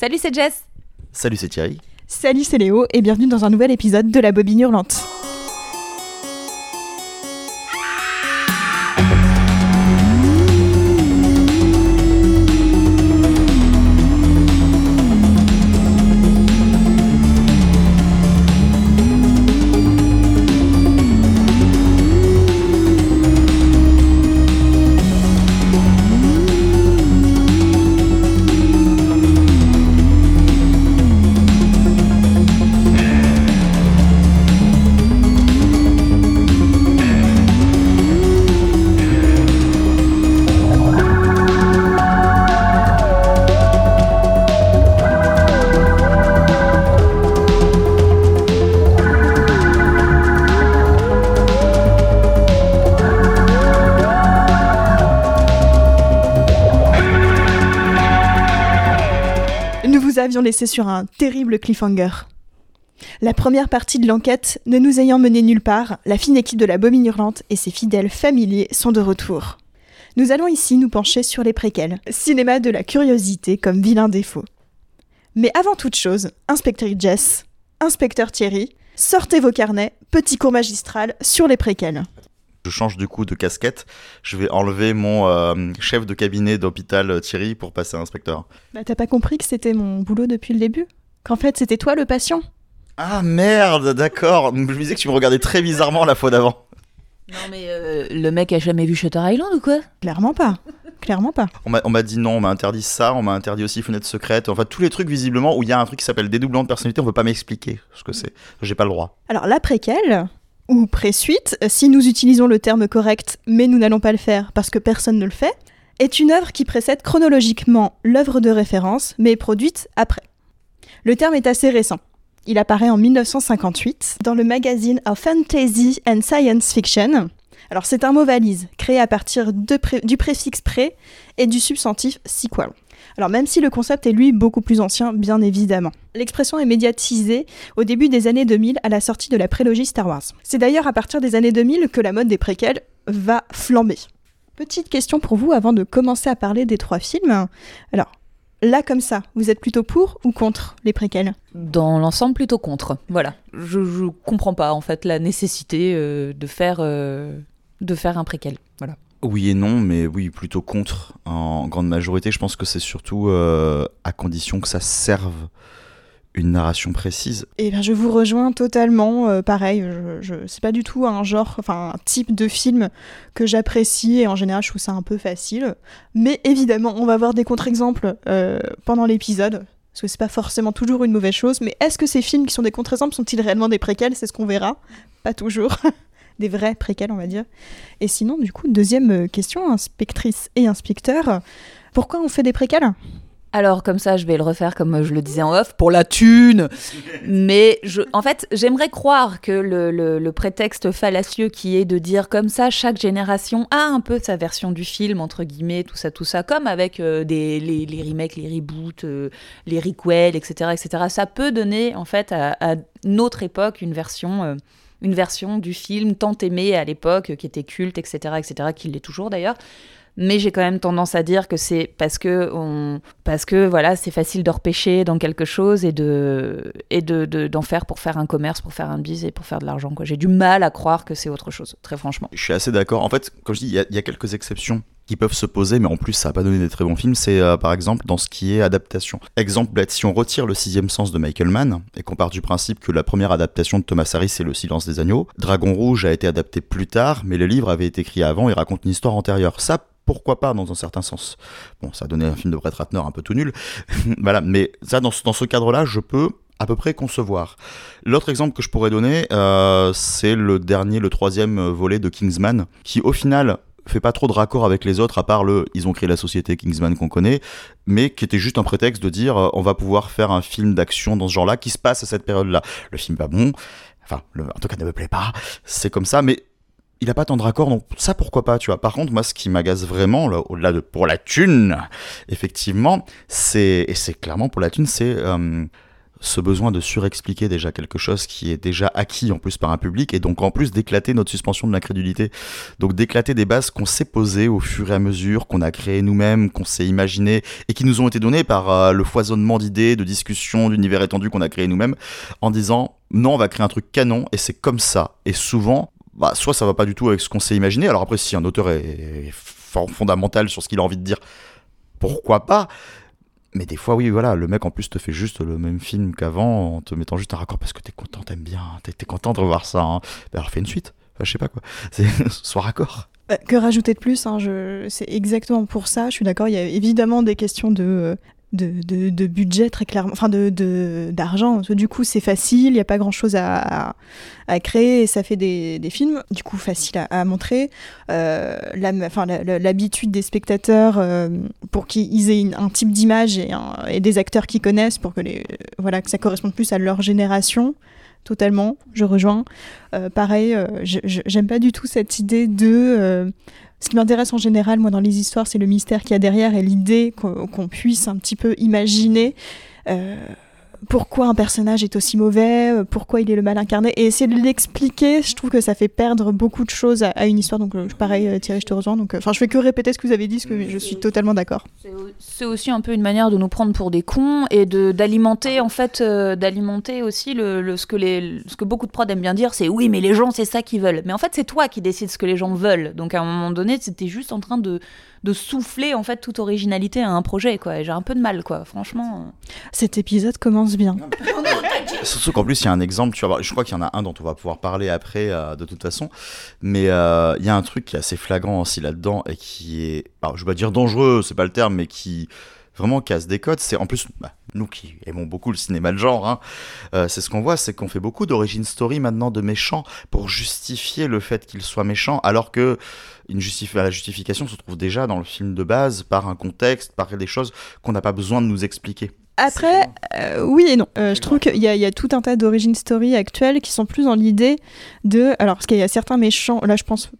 Salut, c'est Jess. Salut, c'est Thierry. Salut, c'est Léo et bienvenue dans un nouvel épisode de La Bobine Hurlante. Sur un terrible cliffhanger. La première partie de l'enquête ne nous ayant mené nulle part, la fine équipe de la Bobine Hurlante et ses fidèles familiers sont de retour. Nous allons ici nous pencher sur les préquels, cinéma de la curiosité comme vilain défaut. Mais avant toute chose, inspecteur Jess, inspecteur Thierry, sortez vos carnets, petit cours magistral sur les préquels. Je change du coup de casquette. Je vais enlever mon euh, chef de cabinet d'hôpital euh, Thierry pour passer à inspecteur. Bah t'as pas compris que c'était mon boulot depuis le début? Qu'en fait c'était toi le patient? Ah merde, d'accord. Je me disais que tu me regardais très bizarrement la fois d'avant. Non, mais euh, le mec a jamais vu Shutter Island ou quoi? Clairement pas. Clairement pas. On m'a on m'a dit non, on m'a interdit ça, on m'a interdit aussi fenêtre secrète. Enfin, tous les trucs visiblement où il y a un truc qui s'appelle dédoublement de personnalité, on peut pas m'expliquer ce que c'est. J'ai pas le droit. Alors la préquelle, ou pré-suite, si nous utilisons le terme correct, mais nous n'allons pas le faire parce que personne ne le fait, est une œuvre qui précède chronologiquement l'œuvre de référence, mais est produite après. Le terme est assez récent. Il apparaît en 1958 dans le magazine of Fantasy and Science Fiction. Alors c'est un mot valise, créé à partir du préfixe pré et du substantif sequel. Alors même si le concept est lui beaucoup plus ancien, bien évidemment. L'expression est médiatisée au début des années 2000 à la sortie de la prélogie Star Wars. C'est d'ailleurs à partir des années 2000 que la mode des préquels va flamber. Petite question pour vous avant de commencer à parler des trois films. Alors, là comme ça, vous êtes plutôt pour ou contre les préquels? Dans l'ensemble, plutôt contre. Voilà. Je, je comprends pas, en fait, la nécessité euh, de, faire, euh, de faire un préquel. Voilà. Oui et non, mais oui, plutôt contre. En grande majorité, je pense que c'est surtout euh, à condition que ça serve une narration précise. Eh bien, je vous rejoins totalement. euh, pareil, je, je, c'est pas du tout un genre, enfin un type de film que j'apprécie et en général, je trouve ça un peu facile. Mais évidemment, on va voir des contre-exemples euh, pendant l'épisode. Parce que c'est pas forcément toujours une mauvaise chose. Mais est-ce que ces films qui sont des contre-exemples sont-ils réellement des préquels? C'est ce qu'on verra. Pas toujours. des vrais préquels, on va dire. Et sinon, du coup, deuxième euh, question, inspectrice et inspecteur. Pourquoi on fait des préquels? Alors, comme ça, je vais le refaire comme je le disais en off, pour la thune Mais je, en fait, j'aimerais croire que le, le- le prétexte fallacieux qui est de dire comme ça, chaque génération a un peu sa version du film, entre guillemets, tout ça, tout ça, comme avec euh, des, les, les remakes, les reboots, euh, les requels, etc., etc. Ça peut donner, en fait, à, à notre époque, une version... euh, une version du film tant aimé à l'époque, qui était culte, etc., etc., qui l'est toujours d'ailleurs, mais j'ai quand même tendance à dire que c'est parce que on, parce que voilà, c'est facile de repêcher dans quelque chose et de et de de- d'en faire pour faire un commerce, pour faire un bise et pour faire de l'argent. J'ai du mal à croire que c'est autre chose, très franchement. Je suis assez d'accord. En fait, comme je dis, il y a quelques exceptions qui peuvent se poser, mais en plus, ça n'a pas donné des très bons films. C'est euh, par exemple dans ce qui est adaptation. Exemple, bête, si on retire le sixième sens de Michael Mann et qu'on part du principe que la première adaptation de Thomas Harris c'est Le Silence des agneaux, Dragon Rouge a été adapté plus tard, mais le livre avait été écrit avant et raconte une histoire antérieure. Ça, pourquoi pas dans un certain sens. Bon, ça a donné un film de Brett Ratner un peu tout nul, voilà. Mais ça, dans ce, dans ce cadre-là, je peux à peu près concevoir. L'autre exemple que je pourrais donner, euh, c'est le dernier, le troisième euh, volet de Kingsman, qui au final fait pas trop de raccord avec les autres, à part le ils ont créé la société Kingsman qu'on connaît, mais qui était juste un prétexte de dire euh, on va pouvoir faire un film d'action dans ce genre-là qui se passe à cette période-là. Le film pas bon, enfin, le- en tout cas ne me plaît pas, c'est comme ça, mais il a pas tant de raccords, donc ça pourquoi pas, tu vois. Par contre, moi, ce qui m'agace vraiment, là, au-delà de pour la thune, effectivement, c'est et c'est clairement pour la thune, c'est euh, ce besoin de surexpliquer déjà quelque chose qui est déjà acquis en plus par un public et donc en plus d'éclater notre suspension de l'incrédulité. Donc d'éclater des bases qu'on s'est posées au fur et à mesure, qu'on a créées nous-mêmes, qu'on s'est imaginé et qui nous ont été données par euh, le foisonnement d'idées, de discussions, d'univers étendu qu'on a créé nous-mêmes en disant non, on va créer un truc canon et c'est comme ça. Et souvent, bah, soit ça va pas du tout avec ce qu'on s'est imaginé. Alors après, si un auteur est fondamental sur ce qu'il a envie de dire, pourquoi pas? Mais des fois, oui, voilà, le mec en plus te fait juste le même film qu'avant en te mettant juste un raccord parce que t'es content, t'aimes bien, t'es es content de revoir ça. Hein. Ben, alors fais une suite, enfin, je sais pas quoi, soit raccord. Bah, que rajouter de plus hein, C'est exactement pour ça, je suis d'accord, il y a évidemment des questions de, de, de, budget très clairement, enfin de d'argent. Du coup, c'est facile, il n'y a pas grand chose à, à, créer et ça fait des, des films, du coup, facile à, montrer. Euh, l'habitude des spectateurs euh, pour qu'ils aient un type d'image et, et, des acteurs qu'ils connaissent pour que, les, voilà, que ça corresponde plus à leur génération. Totalement, je rejoins. Euh, pareil, j'aime pas du tout cette idée de ce qui m'intéresse en général, moi, dans les histoires, c'est le mystère qu'il y a derrière et l'idée qu'on puisse un petit peu imaginer. Euh, pourquoi un personnage est aussi mauvais, euh, pourquoi il est le mal incarné, et essayer de l'expliquer, je trouve que ça fait perdre beaucoup de choses à, une histoire. Donc, euh, pareil, euh, Thierry, je te rejoins. Donc, enfin, je fais que répéter ce que vous avez dit, parce que je suis totalement d'accord. C'est aussi un peu une manière de nous prendre pour des cons et de d'alimenter en fait, d'alimenter aussi le, ce que les, ce que beaucoup de prods aiment bien dire, c'est oui, mais les gens, c'est ça qu'ils veulent. Mais en fait, c'est toi qui décides ce que les gens veulent. Donc, à un moment donné, c'était juste en train de de souffler en fait toute originalité à un projet quoi. J'ai un peu de mal quoi, franchement. Cet épisode commence bien. Surtout qu'en plus il y a un exemple, tu vois, je crois qu'il y en a un dont on va pouvoir parler après euh, de toute façon, mais euh, il y a un truc qui est assez flagrant aussi là-dedans et qui est, alors, je vais pas dire dangereux, c'est pas le terme, mais qui vraiment casse des codes. C'est en plus, bah, nous qui aimons beaucoup le cinéma de genre, hein, euh, c'est ce qu'on voit, c'est qu'on fait beaucoup d'origine story maintenant de méchants pour justifier le fait qu'ils soient méchants, alors que une la justification se trouve déjà dans le film de base par un contexte, par des choses qu'on n'a pas besoin de nous expliquer. Après, euh, oui et non. Euh, je trouve qu'il y, y, a tout un tas d'origine story actuelles qui sont plus dans l'idée de. Alors, parce qu'il y a certains méchants, là je pense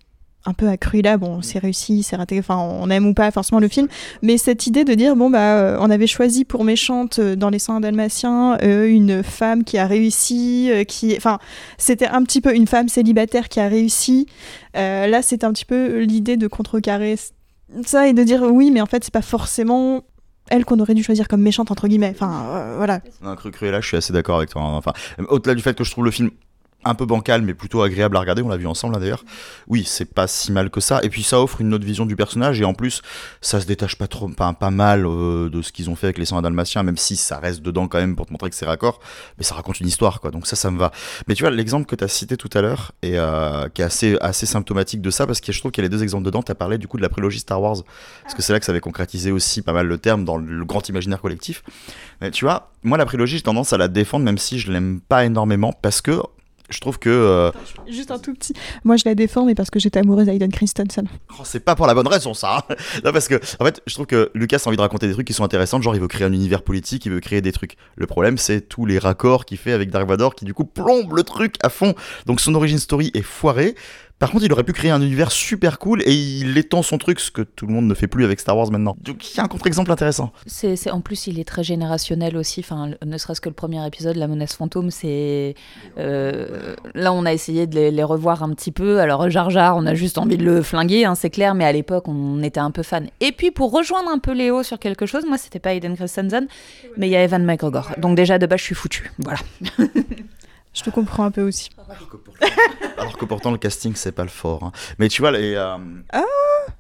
un peu accru là, bon, c'est réussi, c'est raté, enfin, on aime ou pas forcément le film, mais cette idée de dire, bon, bah, euh, on avait choisi pour méchante euh, dans Les Saints Dalmatiens euh, une femme qui a réussi, qui, enfin, c'était un petit peu une femme célibataire qui a réussi. là, c'est un petit peu l'idée de contrecarrer ça et de dire, oui, mais en fait, c'est pas forcément elle qu'on aurait dû choisir comme méchante entre guillemets. Enfin, voilà. Un cru là, je suis assez d'accord avec toi. Hein. Enfin, au-delà du fait que je trouve le film un peu bancal mais plutôt agréable à regarder, on l'a vu ensemble là d'ailleurs. Oui, c'est pas si mal que ça et puis ça offre une autre vision du personnage et en plus ça se détache pas trop pas, pas mal euh, de ce qu'ils ont fait avec les sangs dalmatiens même si ça reste dedans quand même pour te montrer que c'est raccord, mais ça raconte une histoire quoi. Donc ça ça me va. Mais tu vois l'exemple que tu as cité tout à l'heure et euh, qui est assez assez symptomatique de ça parce que je trouve qu'il y a les deux exemples dedans, tu as parlé du coup de la prélogie Star Wars parce que c'est là que ça avait concrétisé aussi pas mal le terme dans le grand imaginaire collectif. Mais tu vois, moi la prélogie, j'ai tendance à la défendre même si je l'aime pas énormément parce que je trouve que. Euh, Juste un tout petit. Moi, je la défends, mais parce que j'étais amoureuse d'Aiden Christensen. Oh, c'est pas pour la bonne raison, ça. Hein. non, parce que, en fait, je trouve que Lucas a envie de raconter des trucs qui sont intéressants. Genre, il veut créer un univers politique, il veut créer des trucs. Le problème, c'est tous les raccords qu'il fait avec Dark Vador qui, du coup, plombe le truc à fond. Donc, son origin story est foirée. Par contre, il aurait pu créer un univers super cool et il étend son truc, ce que tout le monde ne fait plus avec Star Wars maintenant. Donc il y a un contre-exemple intéressant. C'est, en plus, il est très générationnel aussi. Enfin, ne serait-ce que le premier épisode, La menace fantôme, c'est euh, là on a essayé de les, revoir un petit peu. Alors Jar Jar, on a juste envie de le flinguer, hein, c'est clair, mais à l'époque on était un peu fan. Et puis pour rejoindre un peu Léo sur quelque chose, moi c'était pas Aiden Christensen, mais il y a Evan McGregor. Donc déjà de base je suis foutu. Voilà. Je te comprends un peu aussi. Alors que pourtant, le casting c'est pas le fort. Hein. Mais tu vois les. Euh, ah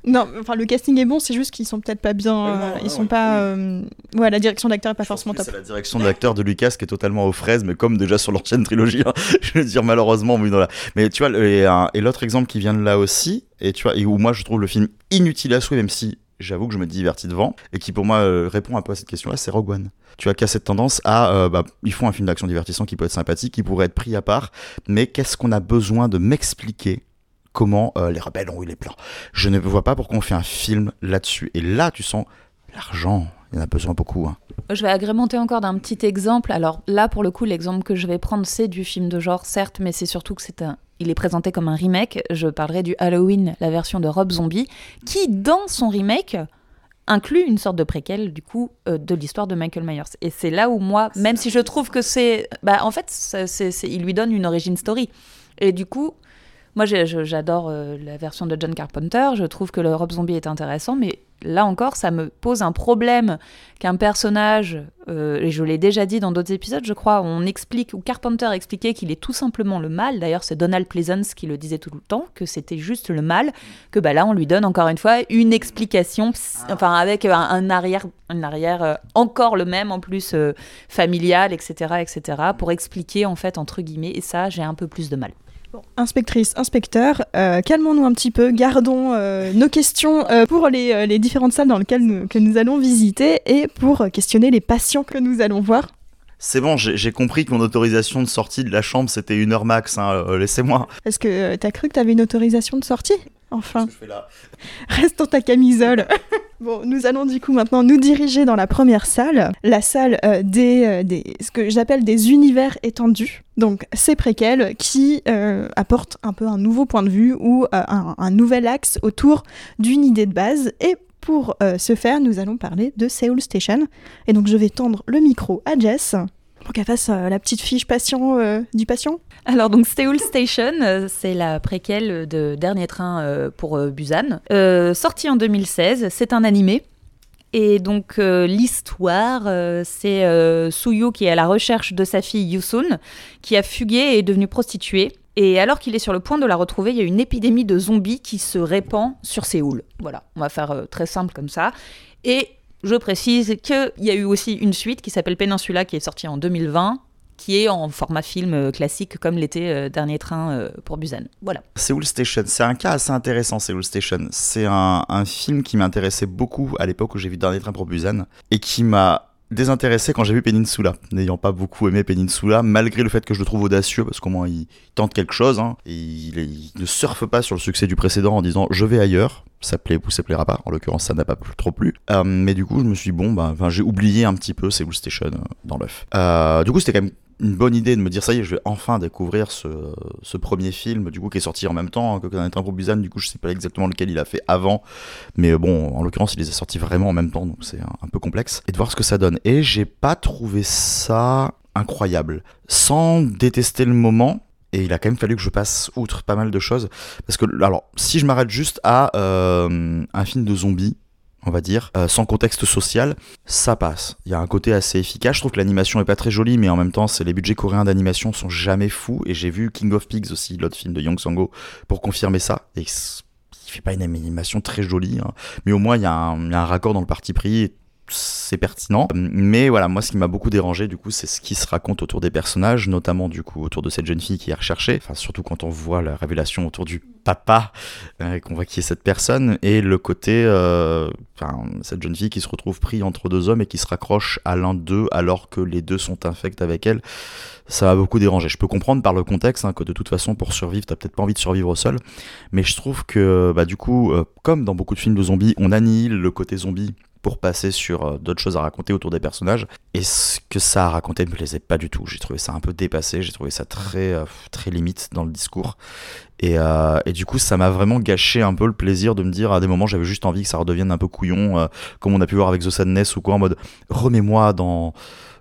non, enfin le casting est bon, c'est juste qu'ils sont peut-être pas bien. Euh, ils sont pas. Euh, ouais, la direction d'acteur est pas forcément top. C'est la direction d'acteur de Lucas qui est totalement aux fraises, mais comme déjà sur l'ancienne trilogie. Hein. je veux dire malheureusement, mais, voilà. mais tu vois, et, l'autre exemple qui vient de là aussi, et tu vois, et où moi je trouve le film inutile à souhait, même si j'avoue que je me divertis devant, et qui pour moi euh, répond un peu à cette question-là, c'est Rogue One. Tu as qu'à cette tendance à, euh, bah, ils font un film d'action divertissant qui peut être sympathique, qui pourrait être pris à part, mais qu'est-ce qu'on a besoin de m'expliquer comment euh, les rebelles ont eu les plans? Je ne vois pas pourquoi on fait un film là-dessus. Et là, tu sens l'argent, il y en a besoin beaucoup. Hein. Je vais agrémenter encore d'un petit exemple. Alors là, pour le coup, l'exemple que je vais prendre, c'est du film de genre, certes, mais c'est surtout que c'est un, il est présenté comme un remake. Je parlerai du Halloween, la version de Rob Zombie, qui, dans son remake, inclut une sorte de préquel du coup euh, de l'histoire de Michael Myers. Et c'est là où moi, même si je trouve que c'est, bah en fait, c'est, il lui donne une origin story. Et du coup, moi j'adore euh, la version de John Carpenter. Je trouve que le Rob Zombie est intéressant, mais là encore, ça me pose un problème qu'un personnage, euh, et je l'ai déjà dit dans d'autres épisodes, je crois, on explique, ou Carpenter expliquait qu'il est tout simplement le mal. D'ailleurs, c'est Donald Pleasance qui le disait tout le temps, que c'était juste le mal, que bah là, on lui donne encore une fois une explication, enfin avec un, arrière, un arrière euh, encore le même, en plus euh, familial, etc., etc., pour expliquer en fait entre guillemets. Et ça, j'ai un peu plus de mal. Inspectrice, inspecteur, euh, calmons-nous un petit peu, gardons euh, nos questions euh, pour les, différentes salles dans lesquelles nous, que nous allons visiter et pour questionner les patients que nous allons voir. C'est bon, j'ai compris que mon autorisation de sortie de la chambre c'était une heure max, hein, laissez-moi. Est-ce que t'as cru que t'avais une autorisation de sortie? Enfin. Reste dans ta camisole. bon, nous allons du coup maintenant nous diriger dans la première salle, la salle euh, des, euh, des, ce que j'appelle des univers étendus. Donc, c'est préquels qui euh, apportent un peu un nouveau point de vue ou un, un, nouvel axe autour d'une idée de base. Et pour ce faire, nous allons parler de Seoul Station. Et donc, je vais tendre le micro à Jess pour qu'elle fasse la petite fiche patient du patient. Alors donc Seoul Station, euh, c'est la préquelle de Dernier Train euh, pour euh, Busan. sorti en 2016, c'est un animé. Et donc l'histoire, c'est Suyu qui est à la recherche de sa fille Yusun, qui a fugué et est devenue prostituée. Et alors qu'il est sur le point de la retrouver, il y a une épidémie de zombies qui se répand sur Séoul. Voilà, on va faire très simple comme ça. Et je précise qu'il y a eu aussi une suite qui s'appelle Peninsula qui est sortie en 2020 qui est en format film euh, classique comme l'était euh, Dernier Train euh, pour Busan. Voilà. Seoul Station, c'est un cas assez intéressant, Seoul Station. C'est un, un, film qui m'intéressait beaucoup à l'époque où j'ai vu Dernier Train pour Busan et qui m'a désintéressé quand j'ai vu Peninsula, n'ayant pas beaucoup aimé Peninsula, malgré le fait que je le trouve audacieux, parce qu'au moins il tente quelque chose, hein, et il, ne surfe pas sur le succès du précédent en disant je vais ailleurs, ça plaît ou ça plaira pas, en l'occurrence ça n'a pas trop plu, mais du coup je me suis dit bon, bah, j'ai oublié un petit peu Seoul Station dans l'œuf. du coup c'était quand même une bonne idée de me dire ça y est, je vais enfin découvrir ce, ce premier film du coup qui est sorti en même temps que un pour Busan. Du coup, je sais pas exactement lequel il a fait avant, mais bon, en l'occurrence, il les a sortis vraiment en même temps, donc c'est un, peu complexe. Et de voir ce que ça donne. Et j'ai pas trouvé ça incroyable, sans détester le moment. Et il a quand même fallu que je passe outre pas mal de choses. Parce que, alors, si je m'arrête juste à euh, un film de zombies, on va dire, euh, sans contexte social, ça passe. Il y a un côté assez efficace. Je trouve que l'animation est pas très jolie, mais en même temps, les budgets coréens d'animation sont jamais fous. Et j'ai vu King of Pigs aussi, l'autre film de Young Sango, pour confirmer ça. Et il fait pas une animation très jolie, hein. mais au moins il y, a un raccord dans le parti pris c'est pertinent. Mais voilà, moi, ce qui m'a beaucoup dérangé, du coup, c'est ce qui se raconte autour des personnages, notamment, du coup, autour de cette jeune fille qui est recherchée. Surtout quand on voit la révélation autour du papa, euh, qu'on voit qui est cette personne, et le côté, euh, cette jeune fille qui se retrouve pris entre deux hommes et qui se raccroche à l'un d'eux alors que les deux sont infects avec elle. Ça m'a beaucoup dérangé. Je peux comprendre par le contexte hein, que de toute façon, pour survivre, t'as peut-être pas envie de survivre seul. Mais je trouve que, bah, du coup, euh, comme dans beaucoup de films de zombies, on annihile le côté zombie pour passer sur euh, d'autres choses à raconter autour des personnages. Et ce que ça a raconté ne me plaisait pas du tout. J'ai trouvé ça un peu dépassé, j'ai trouvé ça très, euh, très limite dans le discours. Et, euh, et du coup, ça m'a vraiment gâché un peu le plaisir de me dire à des moments, j'avais juste envie que ça redevienne un peu couillon, comme on a pu voir avec The Sadness ou quoi, en mode remets-moi dans,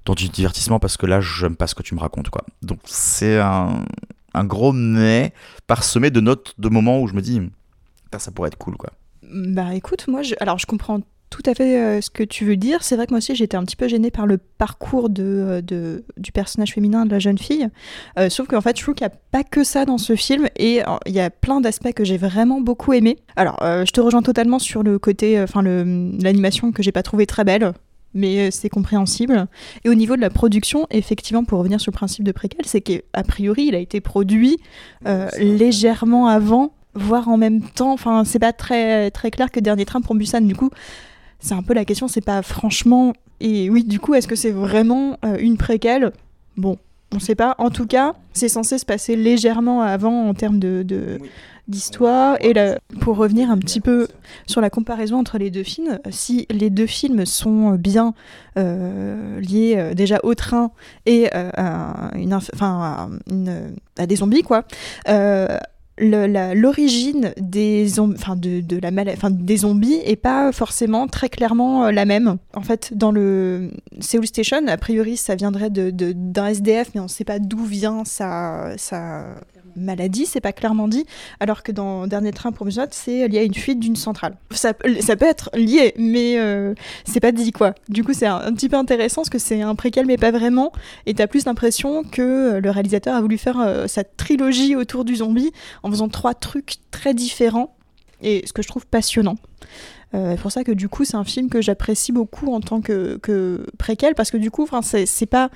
dans du divertissement parce que là, j'aime pas ce que tu me racontes. quoi. Donc, c'est un, un gros mais parsemé de notes de moments où je me dis, ça pourrait être cool. quoi. Bah écoute, moi, alors je comprends tout à fait euh, ce que tu veux dire. C'est vrai que moi aussi j'étais un petit peu gênée par le parcours de, euh, de du personnage féminin de la jeune fille. Euh, sauf qu'en fait, je trouve qu'il n'y a pas que ça dans ce film et il y a plein d'aspects que j'ai vraiment beaucoup aimé. Alors, je te rejoins totalement sur le côté, enfin l'animation que j'ai pas trouvé très belle. Mais c'est compréhensible. Et au niveau de la production, effectivement, pour revenir sur le principe de préquel, c'est qu'a priori, il a été produit légèrement avant voire en même temps. Enfin, c'est pas très, très clair que Dernier Train pour Busan. Du coup, c'est un peu la question, c'est pas franchement. Et oui, du coup, est-ce que c'est vraiment euh, une préquelle? Bon, on sait pas. En tout cas, c'est censé se passer légèrement avant en termes de, d'histoire. Et pour revenir un petit peu sur la comparaison entre les deux films, si les deux films sont bien euh, liés euh, déjà au train et à, une, enfin, à, des zombies, quoi l'origine des, de, de la des zombies est pas forcément très clairement euh, la même. En fait, dans le Seoul Station, a priori, ça viendrait d'un de, SDF, mais on ne sait pas d'où vient sa, sa maladie, c'est pas clairement dit, alors que dans Dernier Train pour Busan, c'est lié à une fuite d'une centrale. Ça, ça, peut être lié, mais euh, c'est pas dit quoi. Du coup, c'est un, petit peu intéressant parce que c'est un préquel, mais pas vraiment, et t'as plus l'impression que le réalisateur a voulu faire euh, sa trilogie autour du zombie en faisant trois trucs très différents, et ce que je trouve passionnant. Euh, c'est pour ça que du coup, c'est un film que j'apprécie beaucoup en tant que, que préquel, parce que du coup, c'est pas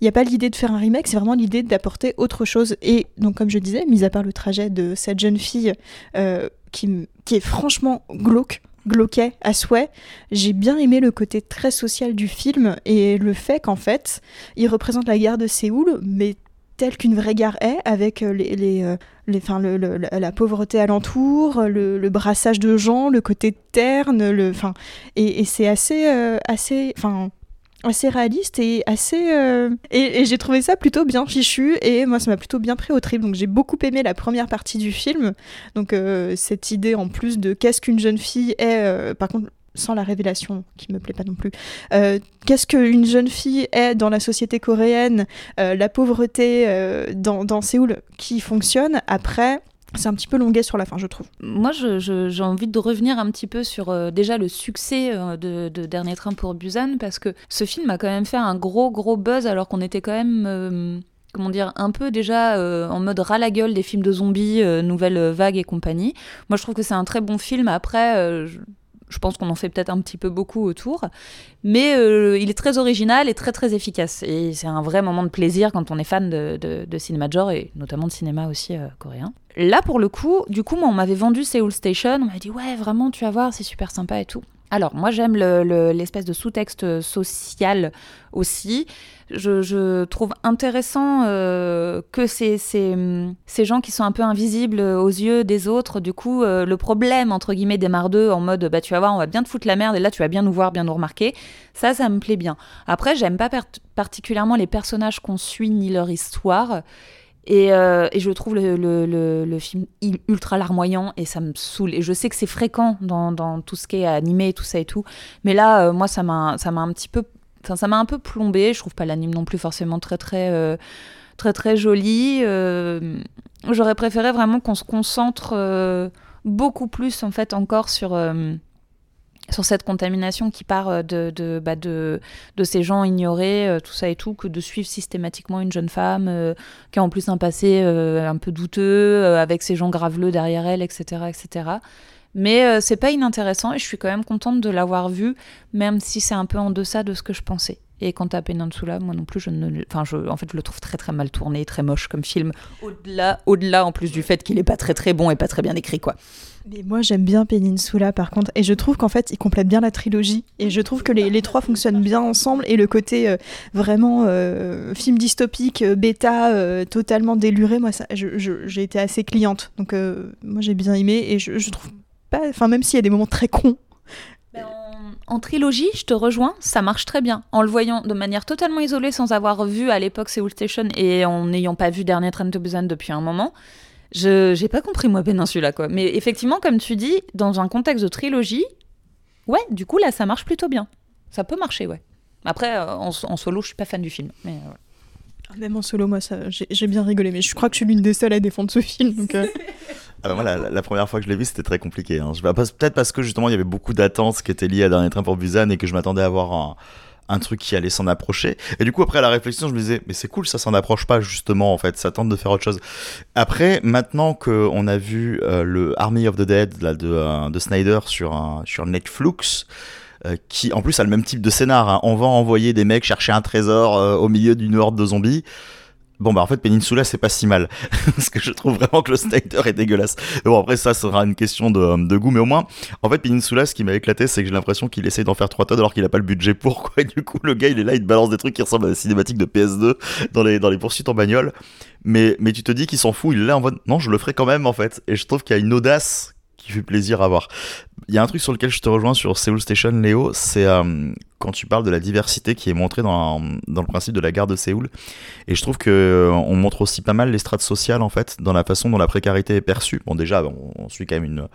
il n'y a pas l'idée de faire un remake, c'est vraiment l'idée d'apporter autre chose. Et donc, comme je disais, mis à part le trajet de cette jeune fille euh, qui, qui, est franchement glauque, glauquet à souhait, j'ai bien aimé le côté très social du film et le fait qu'en fait, il représente la gare de Séoul, mais telle qu'une vraie gare est, avec euh, les, les, euh, les le, la pauvreté alentour, le, brassage de gens, le côté terne, le, et, et c'est assez, assez, enfin, assez réaliste et assez euh, et, j'ai trouvé ça plutôt bien fichu et moi ça m'a plutôt bien pris au trip. Donc j'ai beaucoup aimé la première partie du film. Donc euh, cette idée en plus de qu'est-ce qu'une jeune fille est euh, par contre sans la révélation qui me plaît pas non plus qu'est-ce qu'une jeune fille est dans la société coréenne la pauvreté dans, dans Séoul qui fonctionne. Après c'est un petit peu longuet sur la fin, je trouve. Moi, j'ai envie de revenir un petit peu sur euh, déjà le succès euh, de, Dernier Train pour Busan, parce que ce film a quand même fait un gros, gros buzz, alors qu'on était quand même... Euh, comment dire, un peu déjà en mode ras la gueule des films de zombies, Nouvelle Vague et compagnie. Moi, je trouve que c'est un très bon film. Après, je pense qu'on en fait peut-être un petit peu beaucoup autour, mais il est très original et très très efficace. Et c'est un vrai moment de plaisir quand on est fan de, cinéma de genre et notamment de cinéma aussi coréen. Là, pour le coup, du coup, moi, on m'avait vendu Seoul Station. On m'a dit, ouais, vraiment, tu vas voir, c'est super sympa et tout. Alors, moi, j'aime l'espèce de sous-texte social aussi. Je, trouve intéressant euh, que ces, gens qui sont un peu invisibles aux yeux des autres, du coup, euh, le problème, entre guillemets, démarre d'eux en mode, bah, tu vas voir, on va bien te foutre la merde et là, tu vas bien nous voir, bien nous remarquer. Ça, ça me plaît bien. Après, j'aime pas particulièrement les personnages qu'on suit ni leur histoire. Euh, et, je trouve le, film ultra larmoyant et ça me saoule. Et je sais que c'est fréquent dans, tout ce qui est animé, tout ça et tout. Mais là, euh, moi, ça m'a un petit peu. Enfin, ça m'a un peu plombé. Je trouve pas l'anime non plus forcément très, très, euh, très, très joli. J'aurais préféré vraiment qu'on se concentre beaucoup plus, en fait, encore sur sur cette contamination qui part euh, de, de, bah de, de, ces gens ignorés, euh, tout ça et tout, que de suivre systématiquement une jeune femme euh, qui a en plus un passé un peu douteux, avec ces gens graveleux derrière elle, etc. etc. Mais c'est pas inintéressant et je suis quand même contente de l'avoir vu, même si c'est un peu en deçà de ce que je pensais. Et quant à Peninsula, moi non plus, je ne, enfin, je, en fait, je le trouve très très mal tourné, très moche comme film. Au-delà, au-delà en plus du fait qu'il est pas très très bon et pas très bien écrit, quoi. Mais moi j'aime bien Peninsula par contre, et je trouve qu'en fait il complète bien la trilogie, et je trouve que les, les trois fonctionnent bien ensemble, et le côté euh, vraiment euh, film dystopique, euh, bêta, totalement déluré, moi j'ai été assez cliente, donc moi j'ai bien aimé, et je, je trouve pas, enfin même s'il y a des moments très cons, en trilogie, je te rejoins, ça marche très bien. En le voyant de manière totalement isolée, sans avoir vu à l'époque Seoul Station et en n'ayant pas vu Dernier Train to Busan depuis un moment, je j'ai pas compris moi Peninsula quoi. Mais effectivement, comme tu dis, dans un contexte de trilogie, ouais, du coup là, ça marche plutôt bien. Ça peut marcher, ouais. Après, euh, en, solo, je suis pas fan du film. Mais, ah, Même en solo, moi, j'ai bien rigolé. Mais je crois que je suis l'une des seules à défendre ce film. Donc, euh. Ah bah moi, la, première fois que je l'ai vu, c'était très compliqué. Hein. Peut-être parce que justement, il y avait beaucoup d'attentes qui étaient liées à Dernier Train pour Busan et que je m'attendais à avoir un, truc qui allait s'en approcher. Et du coup, après la réflexion, je me disais, mais c'est cool, ça s'en approche pas justement, en fait, ça tente de faire autre chose. Après, maintenant qu'on a vu euh, le Army of the Dead euh, de Snyder sur, Netflix, euh, qui en plus a le même type de scénar. Hein. On va envoyer des mecs chercher un trésor au milieu d'une horde de zombies. Bon bah en fait Peninsula c'est pas si mal parce que je trouve vraiment que le Snyder est dégueulasse. Bon après ça sera une question de, goût mais au moins en fait Peninsula ce qui m'a éclaté c'est que j'ai l'impression qu'il essaie d'en faire trois tonnes alors qu'il a pas le budget pour quoi. Du coup le gars il est là il te balance des trucs qui ressemblent à des cinématiques de PS2 dans les dans les poursuites en bagnole. Mais mais tu te dis qu'il s'en fout il est là en mode non je le ferai quand même en fait et je trouve qu'il y a une audace qui fait plaisir à voir. Il y a un truc sur lequel je te rejoins sur Seoul Station, Léo, c'est euh, quand tu parles de la diversité qui est montrée dans, dans, le principe de la gare de Séoul. Et je trouve que euh, on montre aussi pas mal les strates sociales en fait, dans la façon dont la précarité est perçue. Bon, déjà, on, suit quand même une,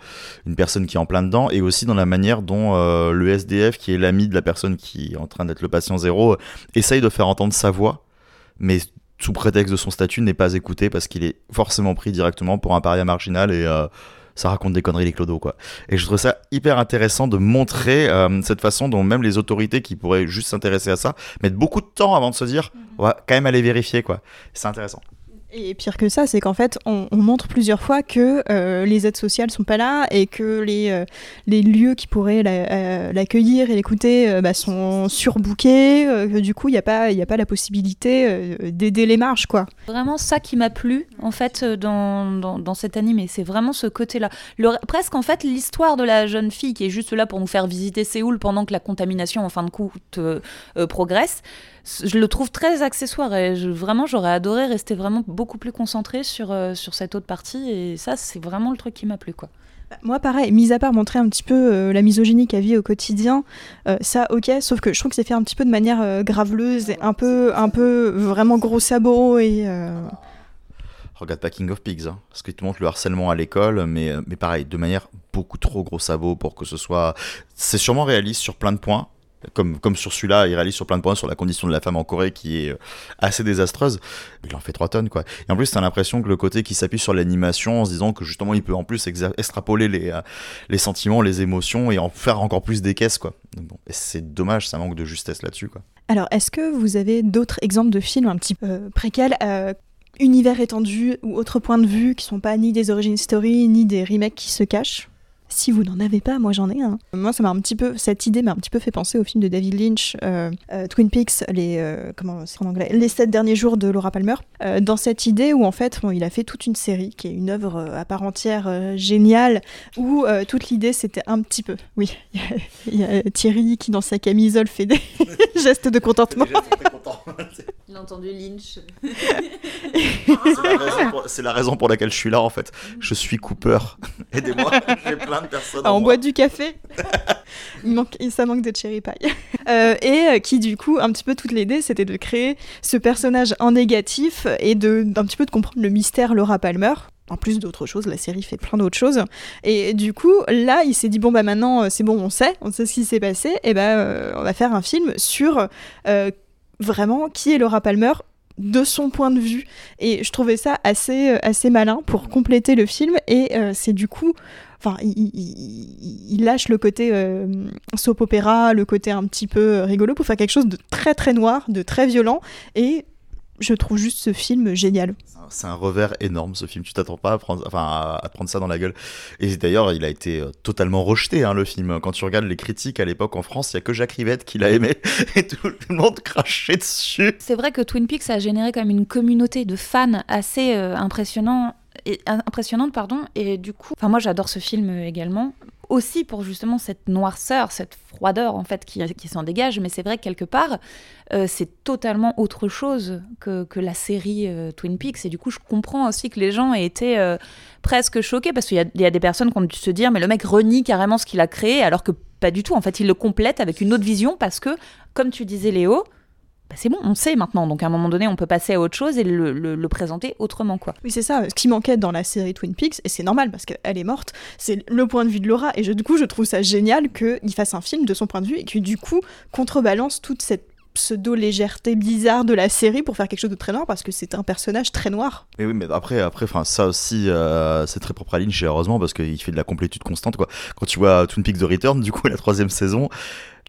une personne qui est en plein dedans, et aussi dans la manière dont euh, le SDF, qui est l'ami de la personne qui est en train d'être le patient zéro, essaye de faire entendre sa voix, mais sous prétexte de son statut, n'est pas écouté parce qu'il est forcément pris directement pour un paria marginal et ça raconte des conneries les clodos quoi. Et je trouve ça hyper intéressant de montrer euh, cette façon dont même les autorités qui pourraient juste s'intéresser à ça mettent beaucoup de temps avant de se dire on va quand même aller vérifier quoi. C'est intéressant. Et pire que ça, c'est qu'en fait, on, montre plusieurs fois que euh, les aides sociales sont pas là et que les, euh, les lieux qui pourraient euh, l'accueillir et l'écouter bah, sont surbookés. du coup, il n'y a, pas, a pas la possibilité d'aider les marges, quoi. Vraiment ça qui m'a plu, en fait, dans, dans, dans cet animé. C'est vraiment ce côté-là. Presque, en fait, l'histoire de la jeune fille qui est juste là pour nous faire visiter Séoul pendant que la contamination, en fin de compte, progresse je le trouve très accessoire et vraiment j'aurais adoré rester vraiment beaucoup plus concentré sur, euh, sur cette autre partie et ça c'est vraiment le truc qui m'a plu quoi. Bah, moi, pareil, mis à part montrer un petit peu euh, la misogynie qu'elle vit au quotidien, euh, ça, ok, sauf que je trouve que c'est fait un petit peu de manière graveleuse et un peu, un peu vraiment gros sabot et. Regarde pas King of Pigs, hein, parce que tu montres le harcèlement à l'école, mais, mais pareil, de manière beaucoup trop gros sabot pour que ce soit. C'est sûrement réaliste sur plein de points, comme, comme sur celui-là, il réalise sur plein de points sur la condition de la femme en Corée qui est euh, assez désastreuse. Il en fait 3 tonnes, quoi. Et en plus, t'as l'impression que le côté qui s'appuie sur l'animation en se disant que justement, il peut en plus extrapoler les, euh, les sentiments, les émotions et en faire encore plus des caisses, quoi. C'est dommage, ça manque de justesse là-dessus. Alors, est-ce que vous avez d'autres exemples de films un petit peu euh, préquels univers étendu ou autres points de vue qui sont pas ni des origin story ni des remakes qui se cachent? Si vous n'en avez pas, moi j'en ai un. Moi, ça m'a un petit peu, cette idée m'a un petit peu fait penser au film de David Lynch, euh, euh, Twin Peaks, les, euh, comment c'est en anglais, les sept derniers jours de Laura Palmer. dans cette idée où en fait, bon, il a fait toute une série qui est une œuvre à part entière géniale, où toute l'idée c'était un petit peu, oui, il y, a Thierry qui dans sa camisole fait des gestes de contentement. Il a entendu Lynch. c'est la, raison pour laquelle je suis là en fait. Je suis Cooper. Aidez-moi, j'ai plein Ah, on boit du café. Il manque, ça manque de cherry pie. Euh, et euh, qui du coup, un petit peu toute l'idée, c'était de créer ce personnage en négatif et de d'un petit peu de comprendre le mystère Laura Palmer. En plus d'autres choses, la série fait plein d'autres choses. Et du coup, là, il s'est dit bon bah maintenant, euh, c'est bon, on sait, on sait ce qui s'est passé. Et ben, on va faire un film sur vraiment qui est Laura Palmer de son point de vue. Et je trouvais ça assez, euh, assez malin pour compléter le film. Et euh, c'est du coup. Enfin, il, lâche le côté euh, soap opéra, le côté un petit peu rigolo pour faire quelque chose de très très noir, de très violent. Et je trouve juste ce film génial. C'est un revers énorme ce film, tu t'attends pas à prendre, enfin, à prendre ça dans la gueule. Et d'ailleurs, il a été euh, totalement rejeté hein, le film. Quand tu regardes les critiques à l'époque en France, il y a que Jacques Rivette qui l'a aimé et tout le monde crachait dessus. C'est vrai que Twin Peaks a généré quand même une communauté de fans assez euh, impressionnant et, impressionnante pardon et du coup enfin moi j'adore ce film euh, également aussi pour justement cette noirceur, cette froideur en fait qui, qui s'en dégage, mais c'est vrai que quelque part, euh, c'est totalement autre chose que, que la série euh, Twin Peaks, et du coup je comprends aussi que les gens aient été euh, presque choqués, parce qu'il y, y, a des personnes qui ont dû se dire, mais le mec renie carrément ce qu'il a créé, alors que pas du tout, en fait il le complète avec une autre vision, parce que, comme tu disais Léo, bah, c'est bon, on sait maintenant. Donc à un moment donné, on peut passer à autre chose et le, présenter autrement, quoi. Oui, c'est ça. Ce qui manquait dans la série Twin Peaks, et c'est normal parce qu'elle est morte, c'est le point de vue de Laura. Et du coup, je trouve ça génial qu'il fasse un film de son point de vue et que du coup contrebalance toute cette pseudo-légèreté bizarre de la série pour faire quelque chose de très noir parce que c'est un personnage très noir. Mais oui, mais après, après ça aussi, euh, c'est très propre à Lynch, heureusement, parce qu'il fait de la complétude constante. Quoi. Quand tu vois Twin Peaks The Return, du coup, la troisième saison,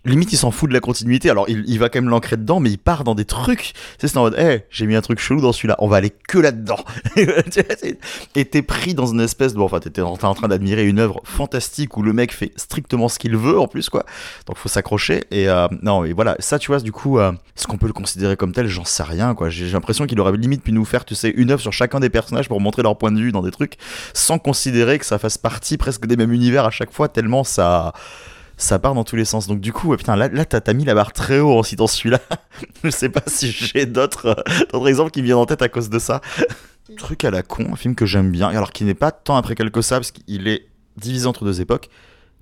limite il s'en fout de la continuité. Alors il, il va quand même l'ancrer dedans mais il part dans des trucs. C'est en mode hey, j'ai mis un truc chelou dans celui-là. On va aller que là-dedans. Et t'es pris dans une espèce de bon enfin t'es en train d'admirer une œuvre fantastique où le mec fait strictement ce qu'il veut en plus quoi. Donc faut s'accrocher. Et euh, non et voilà. Ça tu vois du coup euh, est-ce qu'on peut le considérer comme tel? J'en sais rien quoi. J'ai l'impression qu'il aurait limite pu nous faire tu sais une œuvre sur chacun des personnages pour montrer leur point de vue dans des trucs sans considérer que ça fasse partie presque des mêmes univers à chaque fois tellement ça ça part dans tous les sens. Donc du coup, putain, là, là t'as mis la barre très haut en citant celui-là. je sais pas si j'ai d'autres exemples qui me viennent en tête à cause de ça. Truc à la con, un film que j'aime bien, alors qui n'est pas tant après quelque ça, parce qu'il est divisé entre deux époques,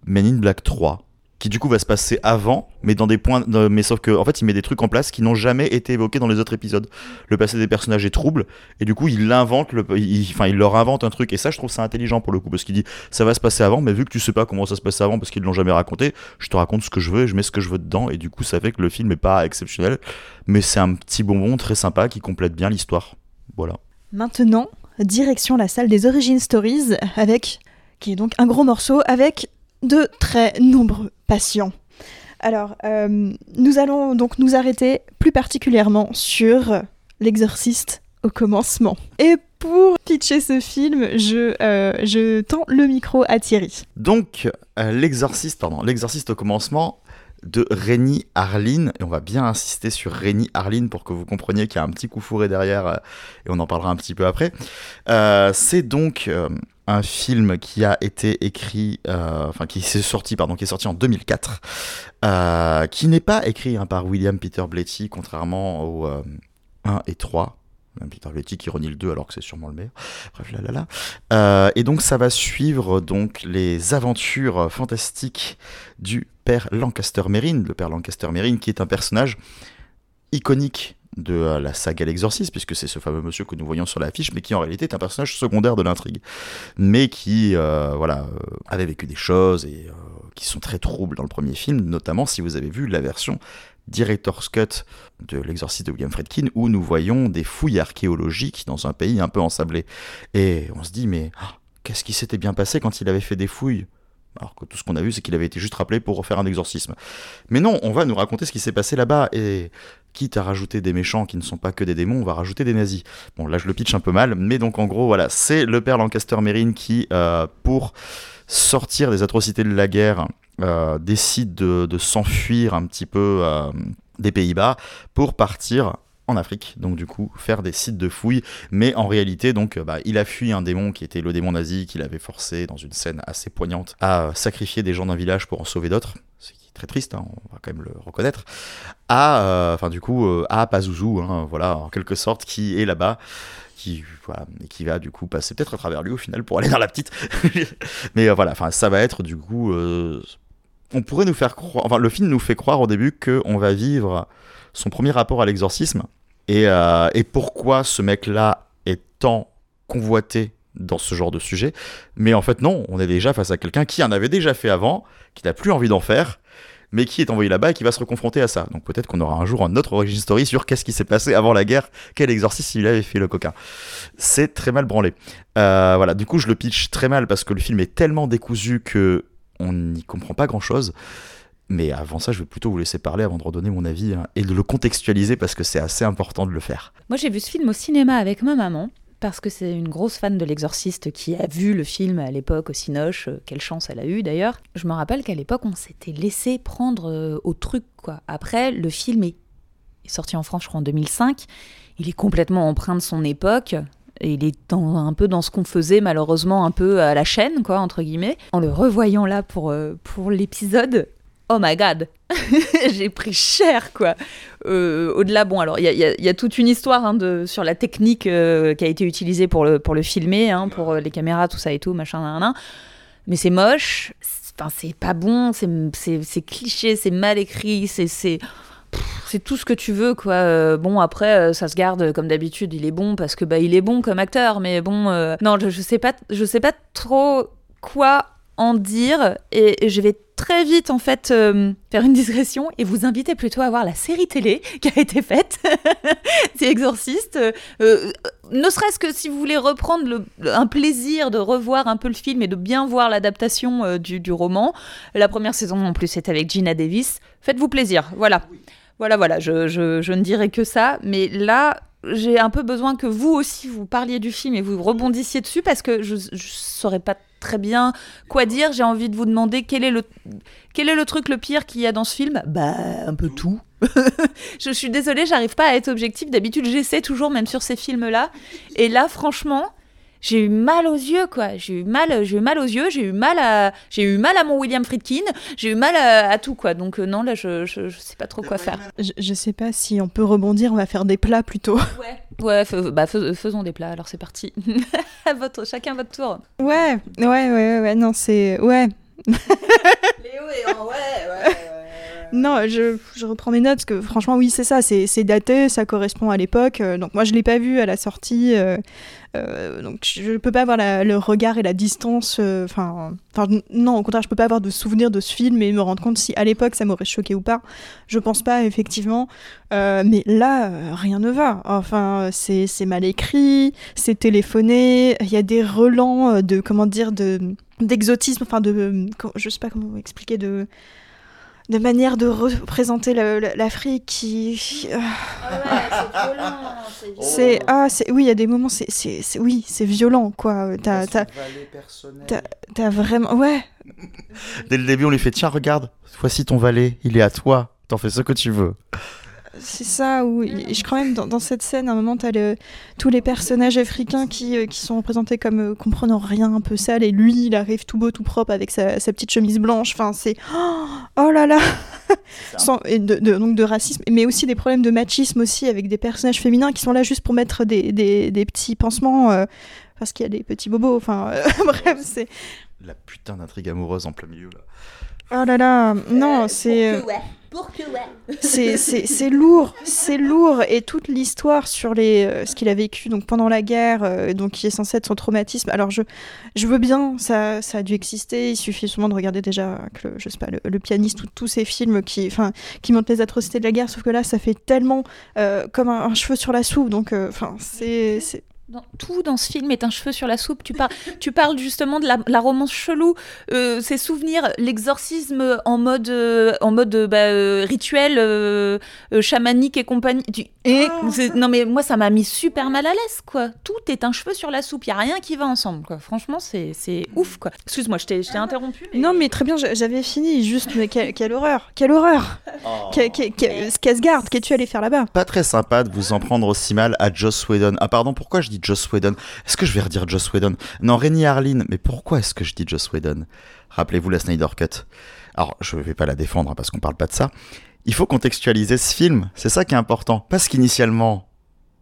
Men in Black 3 qui du coup va se passer avant, mais dans des points, mais sauf que en fait il met des trucs en place qui n'ont jamais été évoqués dans les autres épisodes. Le passé des personnages est trouble et du coup il l'invente, le, enfin il, leur invente un truc et ça je trouve ça intelligent pour le coup parce qu'il dit ça va se passer avant, mais vu que tu sais pas comment ça se passe avant parce qu'ils l'ont jamais raconté, je te raconte ce que je veux, et je mets ce que je veux dedans et du coup ça fait que le film est pas exceptionnel, mais c'est un petit bonbon très sympa qui complète bien l'histoire. Voilà. Maintenant, direction la salle des Origin Stories avec qui est donc un gros morceau avec de très nombreux patients. Alors, euh, nous allons donc nous arrêter plus particulièrement sur l'exorciste au commencement. Et pour pitcher ce film, je, euh, tends le micro à Thierry. Donc, euh, l'exorciste, pardon, l'exorciste au commencement de Rémi Harlin, et on va bien insister sur Rémi Harlin pour que vous compreniez qu'il y a un petit coup fourré derrière, et on en parlera un petit peu après. c'est donc un film qui a été écrit, euh, enfin qui s'est sorti, pardon, qui est sorti en 2004, euh, qui n'est pas écrit hein, par William Peter Blatty, contrairement au 1 euh, et 3. Peter Blatty qui renie le 2 alors que c'est sûrement le meilleur. Bref, là, là, là. et donc ça va suivre donc les aventures fantastiques du père Lancaster Merrin, le père Lancaster Merrin qui est un personnage iconique de euh, la saga L'Exorciste, puisque c'est ce fameux monsieur que nous voyons sur l'affiche, mais qui en réalité est un personnage secondaire de l'intrigue, mais qui euh, voilà, euh, avait vécu des choses et qui sont très troubles dans le premier film, notamment si vous avez vu la version Director's Cut de L'Exorciste de William Friedkin, où nous voyons des fouilles archéologiques dans un pays un peu ensablé. Et on se dit, mais ah, qu'est-ce qui s'était bien passé quand il avait fait des fouilles? Alors que tout ce qu'on a vu, c'est qu'il avait été juste rappelé pour refaire un exorcisme. Mais non, on va nous raconter ce qui s'est passé là-bas. Et quitte à rajouter des méchants qui ne sont pas que des démons, on va rajouter des nazis. Bon, là je le pitch un peu mal, mais donc en gros, voilà, c'est le père Lancaster Merrin qui, euh, pour sortir des atrocités de la guerre, euh, décide de, s'enfuir un petit peu euh, des Pays-Bas pour partir en Afrique, donc du coup faire des sites de fouilles, mais en réalité donc bah, il a fui un démon qui était le démon nazi qu'il avait forcé dans une scène assez poignante à sacrifier des gens d'un village pour en sauver d'autres, très triste, hein, on va quand même le reconnaître, à, euh, enfin du coup, euh, à Pazuzu, hein, voilà, en quelque sorte, qui est là-bas, qui, et qui va du coup passer peut-être à travers lui au final pour aller dans la petite. Mais euh, voilà, enfin ça va être du coup, on pourrait nous faire croire, enfin le film nous fait croire au début qu'on va vivre son premier rapport à l'exorcisme et, et pourquoi ce mec-là est tant convoité dans ce genre de sujet. Mais en fait, non, on est déjà face à quelqu'un qui en avait déjà fait avant, qui n'a plus envie d'en faire, mais qui est envoyé là-bas et qui va se reconfronter à ça. Donc peut-être qu'on aura un jour un autre origin story sur qu'est-ce qui s'est passé avant la guerre, quel exorcisme il avait fait le coquin. C'est très mal branlé. Euh, voilà, du coup je le pitch très mal parce que le film est tellement décousu que on n'y comprend pas grand-chose. Mais avant ça, je vais plutôt vous laisser parler avant de redonner mon avis hein, et de le contextualiser parce que c'est assez important de le faire. Moi, j'ai vu ce film au cinéma avec ma maman parce que c'est une grosse fan de l'exorciste qui a vu le film à l'époque au Cinoche, euh, quelle chance elle a eu d'ailleurs. Je me rappelle qu'à l'époque on s'était laissé prendre euh, au truc quoi. Après le film est, sorti en France je crois en 2005, il est complètement empreint de son époque. Et il est un peu dans ce qu'on faisait malheureusement un peu à la chaîne, quoi, entre guillemets. En le revoyant là pour, euh, pour l'épisode, oh my god, j'ai pris cher, quoi. Euh, au-delà, bon, alors, il y, a, toute une histoire hein, de, sur la technique euh, qui a été utilisée pour le, pour le filmer, hein, pour euh, les caméras, tout ça et tout, machin, nan, nan. Mais c'est moche, c'est pas bon, c'est cliché, c'est mal écrit, c'est c'est tout ce que tu veux quoi bon après ça se garde comme d'habitude il est bon parce que bah il est bon comme acteur mais bon non je, je, sais pas je sais pas trop quoi en dire et je vais très vite en fait euh, faire une digression et vous inviter plutôt à voir la série télé qui a été faite, c'est Exorciste. Euh, euh, ne serait-ce que si vous voulez reprendre un plaisir de revoir un peu le film et de bien voir l'adaptation du, roman. La première saison en plus est avec Gina Davis. Faites-vous plaisir, voilà. Voilà, voilà, je, je, ne dirai que ça. Mais là, j'ai un peu besoin que vous aussi, vous parliez du film et vous rebondissiez dessus parce que je ne saurais pas très bien quoi dire. J'ai envie de vous demander quel est le, quel est le truc le pire qu'il y a dans ce film? Bah, un peu tout. je suis désolée, j'arrive pas à être objective. D'habitude, j'essaie toujours, même sur ces films-là. Et là, franchement, j'ai eu mal aux yeux quoi j'ai eu mal j'ai eu mal aux yeux j'ai eu mal à j'ai eu mal à mon William Friedkin j'ai eu mal à, tout quoi donc euh, non là je, je, sais pas trop quoi faire je, je sais pas si on peut rebondir on va faire des plats plutôt ouais Ouais, bah, fais- faisons des plats, alors c'est parti. Votre, chacun votre tour. Ouais, ouais, ouais, ouais, ouais, non, c'est. Ouais. Léo est en ouais, Non, je, je reprends mes notes parce que franchement, oui, c'est ça, c'est daté, ça correspond à l'époque. euh, donc moi, je l'ai pas vu à la sortie, euh, euh, donc je peux pas avoir la- le regard et la distance. euh, Enfin, n- non, au contraire, je peux pas avoir de souvenir de ce film et me rendre compte si à l'époque ça m'aurait choqué ou pas. Je pense pas effectivement, Euh, mais là, euh, rien ne va. Enfin, c'est mal écrit, c'est téléphoné, il y a des relents euh, de comment dire de d'exotisme, enfin de, je sais pas comment expliquer de de manière de représenter l'Afrique qui euh, c'est violent. c'est ah c'est oui il y a des moments c'est oui c'est violent quoi t'as t'as t'as- t'as vraiment ouais Dès le début, on lui fait Tiens, regarde, voici ton valet, il est à toi, t'en fais ce que tu veux. C'est ça où et je crois même dans, dans cette scène à un moment t'as le tous les personnages africains qui euh, qui sont représentés comme euh, comprenant rien un peu sale et lui il arrive tout beau tout propre avec sa, sa petite chemise blanche. Enfin c'est oh, oh là là. Sans- et de, de- donc de racisme mais aussi des problèmes de machisme aussi avec des personnages féminins qui sont là juste pour mettre des, des, des petits pansements euh, parce qu'il y a des petits bobos. Enfin euh, bref c'est La putain d'intrigue amoureuse en plein milieu là. oh là là non c'est c'est lourd, c'est lourd. Et toute l'histoire sur les euh, ce qu'il a vécu pendant la guerre euh, donc qui est censé être son traumatisme. Alors je veux bien ça ça a dû exister, il suffit souvent de regarder déjà que le, sais pas le, pianiste ou tous ces films qui montrent les atrocités de la guerre. Sauf que là ça fait tellement euh, comme un, cheveu sur la soupe. Donc c'est Tout dans ce film est un cheveu sur la soupe. Tu, par- tu parles justement de la, romance chelou, euh, ses souvenirs, l'exorcisme en mode, euh, en mode bah, euh, rituel, euh, euh, chamanique et compagnie. Et c'est- Non mais moi ça m'a mis super mal à l'aise quoi. Tout est un cheveu sur la soupe, il y a rien qui va ensemble quoi. Franchement c'est c'est ouf quoi. Excuse-moi, je t'ai je t'ai interrompu. mais- non mais très bien j'a- j'avais fini juste mais quelle, quelle horreur quelle horreur Que- que- que- qu'est-ce garde qu'es-tu allé faire là-bas? Pas très sympa de vous en prendre aussi mal à Joss Whedon. Ah pardon, pourquoi je dis Joss Whedon? Est-ce que je vais redire Joss Whedon? Non, Rémi Harlin, mais pourquoi est-ce que je dis Joss Whedon? Rappelez-vous la Snyder Cut. Alors, je vais pas la défendre hein, parce qu'on parle pas de ça. Il faut contextualiser ce film, c'est ça qui est important. Parce qu'initialement,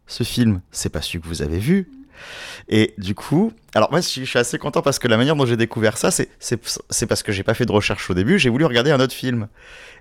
ce film, c'est pas celui que vous avez vu. Et du coup, alors moi je suis assez content parce que la manière dont j'ai découvert ça, c'est parce que j'ai pas fait de recherche au début, j'ai voulu regarder un autre film.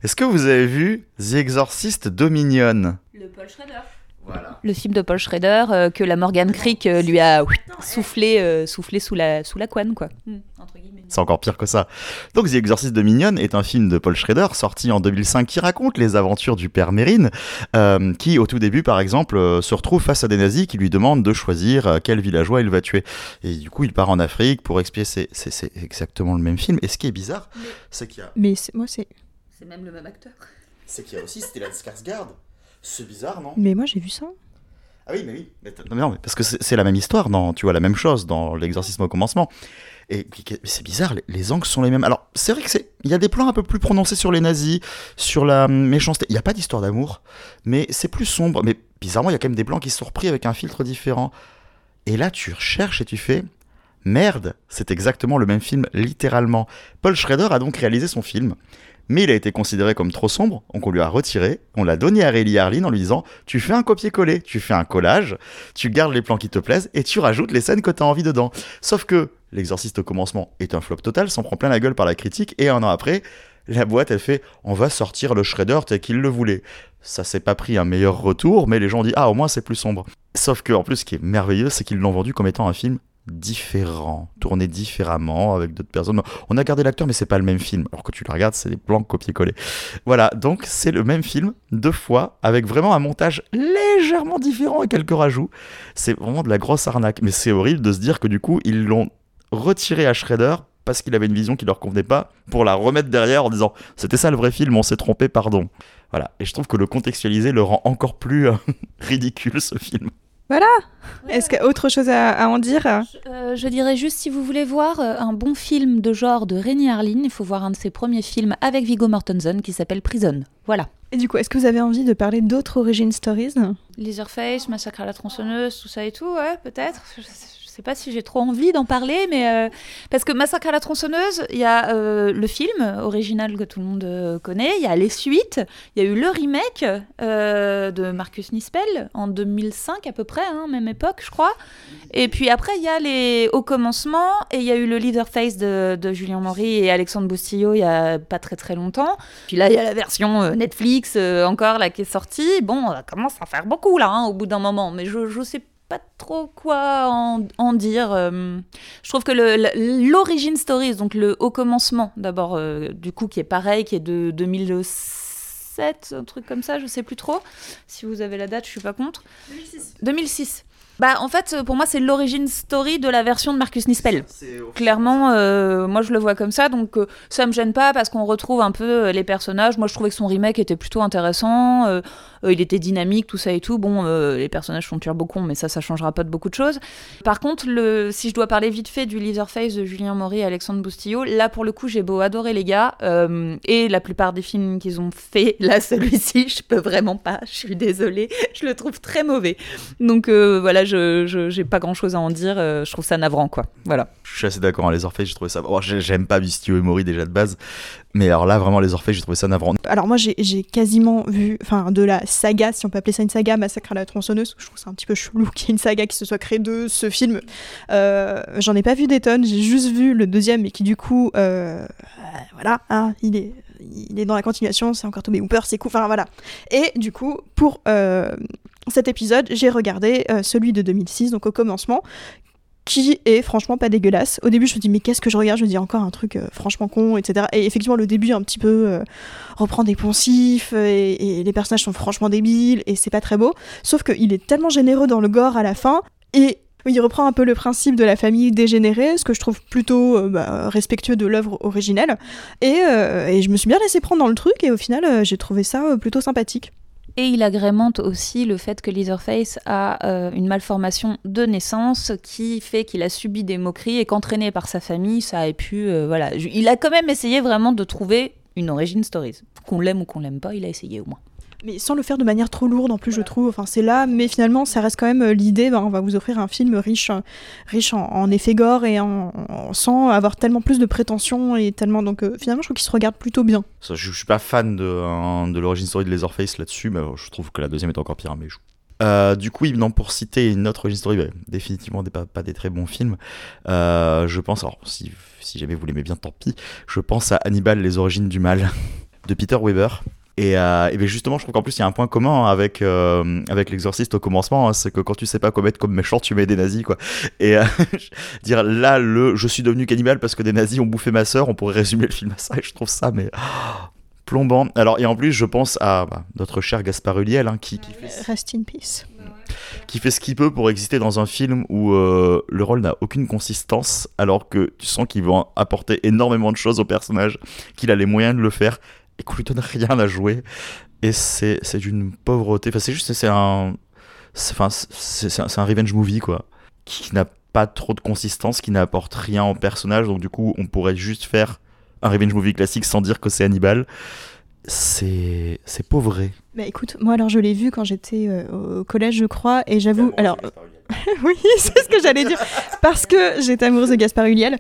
Est-ce que vous avez vu The Exorcist Dominion? Le Paul Schrader. Voilà. Le film de Paul Schrader euh, que la Morgan Creek euh, lui a soufflé, euh, soufflé sous la, sous la couenne, quoi. Guillemets. C'est encore pire que ça. Donc The Exorcist de Minion est un film de Paul Schrader sorti en 2005 qui raconte les aventures du père Mérine, euh, qui au tout début par exemple euh, se retrouve face à des nazis qui lui demandent de choisir euh, quel villageois il va tuer. Et du coup il part en Afrique pour expier ses... C'est c'est exactement le même film. Et ce qui est bizarre, c'est qu'il y a... mais c'est- moi c'est C'est même le même acteur. C'est qu'il y a aussi Stellan Skarsgård. C'est bizarre, non? Mais moi j'ai vu ça Ah oui, mais oui. Mais non, mais non, mais parce que c'est la même histoire, dans, tu vois, la même chose dans l'exorcisme au commencement. Et c'est bizarre, les, les angles sont les mêmes. Alors, c'est vrai que c'est, il y a des plans un peu plus prononcés sur les nazis, sur la méchanceté. Il n'y a pas d'histoire d'amour, mais c'est plus sombre. Mais bizarrement, il y a quand même des plans qui sont repris avec un filtre différent. Et là, tu recherches et tu fais. Merde, c'est exactement le même film, littéralement. Paul Schrader a donc réalisé son film, mais il a été considéré comme trop sombre, donc on lui a retiré, on l'a donné à Riley Harlin en lui disant Tu fais un copier-coller, tu fais un collage, tu gardes les plans qui te plaisent et tu rajoutes les scènes que tu as envie dedans. Sauf que L'exorciste au commencement est un flop total, s'en prend plein la gueule par la critique, et un an après, la boîte elle fait On va sortir le Shredder tel qu'il le voulait. Ça s'est pas pris un meilleur retour, mais les gens ont dit Ah, au moins c'est plus sombre. Sauf que, en plus, ce qui est merveilleux, c'est qu'ils l'ont vendu comme étant un film différent, tourné différemment avec d'autres personnes. On a gardé l'acteur, mais c'est pas le même film. Alors que tu le regardes, c'est des plans copier-coller. Voilà, donc c'est le même film deux fois avec vraiment un montage légèrement différent et quelques rajouts. C'est vraiment de la grosse arnaque, mais c'est horrible de se dire que du coup ils l'ont retiré à Shredder parce qu'il avait une vision qui leur convenait pas pour la remettre derrière en disant c'était ça le vrai film, on s'est trompé, pardon. Voilà, et je trouve que le contextualiser le rend encore plus euh, ridicule ce film. Est-ce qu'il y a autre chose à, à en dire? Je, euh, je dirais juste, si vous voulez voir euh, un bon film de genre de Rémi Harlin, il faut voir un de ses premiers films avec Viggo Mortensen qui s'appelle Prison. Voilà. Et du coup, est-ce que vous avez envie de parler d'autres origin stories? Leatherface, Massacre à la tronçonneuse, tout ça et tout, ouais, peut-être. Sais pas si j'ai trop envie d'en parler, mais euh, parce que Massacre à la tronçonneuse, il y a euh, le film original que tout le monde euh, connaît, il y a les suites, il y a eu le remake de Marcus Nispel en 2005 à peu près, hein, même époque, je crois. Et puis après, il y a les Au commencement, et il y a eu le Leatherface de, de Julien Maury et Alexandre Boustillot il y a pas très très longtemps. Puis là, il y a la version Netflix encore là qui est sortie. Bon, ça commence à faire beaucoup là, hein, au bout d'un moment, mais je, je sais pas trop quoi en, dire. Euh. je trouve que l'origine stories, donc le au commencement, d'abord, euh, du coup, qui est pareil, qui est de 2007, un truc comme ça, je sais plus trop. Si vous avez la date, je suis pas contre. 2006. 2006. Bah, en fait, pour moi, c'est l'origine story de la version de Marcus Nispel. Clairement, euh, moi, je le vois comme ça, donc ça me gêne pas parce qu'on retrouve un peu les personnages. Moi, je trouvais que son remake était plutôt intéressant. Euh, il était dynamique, tout ça et tout. Bon, euh, les personnages sont turbo cons, mais ça, ça changera pas de beaucoup de choses. Par contre, le, si je dois parler vite fait du Leatherface de Julien Maury et Alexandre Boustillot, là, pour le coup, j'ai beau adorer les gars, euh, et la plupart des films qu'ils ont fait, là, celui-ci, je peux vraiment pas, je suis désolée, je le trouve très mauvais. Donc voilà, je j'ai pas grand-chose à en dire, je trouve ça navrant, quoi. Voilà. Je suis assez d'accord, hein, Leatherface, j'ai trouvé ça... J'aime pas Boustillot et Maury déjà de base, mais alors là, vraiment, les Orphées, j'ai trouvé ça navrant. Alors moi, j'ai quasiment vu, enfin, de la saga, si on peut appeler ça une saga, Massacre à la tronçonneuse. Je trouve ça un petit peu chelou qu'il y ait une saga qui se soit créée de ce film. Euh, J'en ai pas vu des tonnes, j'ai juste vu le deuxième, et qui du coup, euh, voilà, hein, il est il est dans la continuation, c'est encore Toby Hooper, c'est cool, enfin voilà. Et du coup, pour euh, cet épisode, j'ai regardé celui de 2006, donc au commencement, qui est franchement pas dégueulasse. Au début, je me dis, mais qu'est-ce que je regarde? Je me dis encore un truc euh, franchement con, etc. Et effectivement, le début, un petit peu euh, reprend des poncifs, et, les personnages sont franchement débiles, et c'est pas très beau. Sauf qu'il est tellement généreux dans le gore à la fin, et il reprend un peu le principe de la famille dégénérée, ce que je trouve plutôt euh, bah, respectueux de l'œuvre originelle. Et, et, je me suis bien laissé prendre dans le truc, et au final, j'ai trouvé ça plutôt sympathique. Et il agrémente aussi le fait que Leatherface a euh, une malformation de naissance qui fait qu'il a subi des moqueries et qu'entraîné par sa famille, ça a pu. Euh, voilà. Il a quand même essayé vraiment de trouver une origin story. Qu'on l'aime ou qu'on l'aime pas, il a essayé au moins mais sans le faire de manière trop lourde en plus je trouve enfin c'est là mais finalement ça reste quand même euh, l'idée ben, on va vous offrir un film riche euh, riche en, effets gore et en, sans avoir tellement plus de prétention et tellement donc euh, finalement je trouve qu'il se regarde plutôt bien je, je suis pas fan de, de l'origine story de Leatherface là-dessus mais je trouve que la deuxième est encore pire mais je... du coup, non, pour citer une autre origin story, bah, définitivement des, pas, pas, des très bons films. je pense, alors si, si jamais vous l'aimez bien, tant pis. Je pense à Hannibal, les origines du mal de Peter Weber. Et, euh, ben justement, je trouve qu'en plus, il y a un point commun avec, euh, avec l'exorciste au commencement, hein, c'est que quand tu sais pas quoi mettre comme méchant, tu mets des nazis, quoi. Et euh, dire là, le je suis devenu cannibale parce que des nazis ont bouffé ma sœur, on pourrait résumer le film à ça, et je trouve ça, mais. plombant. Alors, et en plus, je pense à bah, notre cher Gaspard Ulliel, hein, qui, qui fait... Rest in peace. Qui fait ce qu'il peut pour exister dans un film où euh, le rôle n'a aucune consistance, alors que tu sens qu'il va apporter énormément de choses au personnage, qu'il a les moyens de le faire, et qu'on lui donne rien à jouer. Et c'est d'une pauvreté. Enfin, c'est juste, c'est un. Enfin, c'est un, un, revenge movie, quoi. Qui n'a pas trop de consistance, qui n'apporte rien au personnage. Donc, du coup, on pourrait juste faire un revenge movie classique sans dire que c'est Hannibal. C'est pauvré. Bah écoute, moi alors je l'ai vu quand j'étais euh, au collège, je crois, et j'avoue. Alors. oui, c'est ce que j'allais dire. Parce que j'étais amoureuse de Gaspard Ulliel.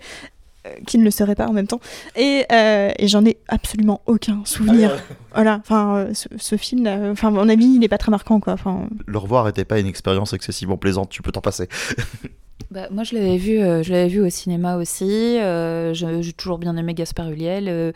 Euh, qui ne le serait pas en même temps. Et, euh, et j'en ai absolument aucun souvenir. Ah voilà, enfin, euh, ce, film, enfin, mon avis, il n'est pas très marquant, quoi. Le revoir n'était pas une expérience excessivement plaisante, tu peux t'en passer. bah, moi, je l'avais vu, je l'avais vu au cinéma aussi. j'ai toujours bien aimé Gaspard Ulliel.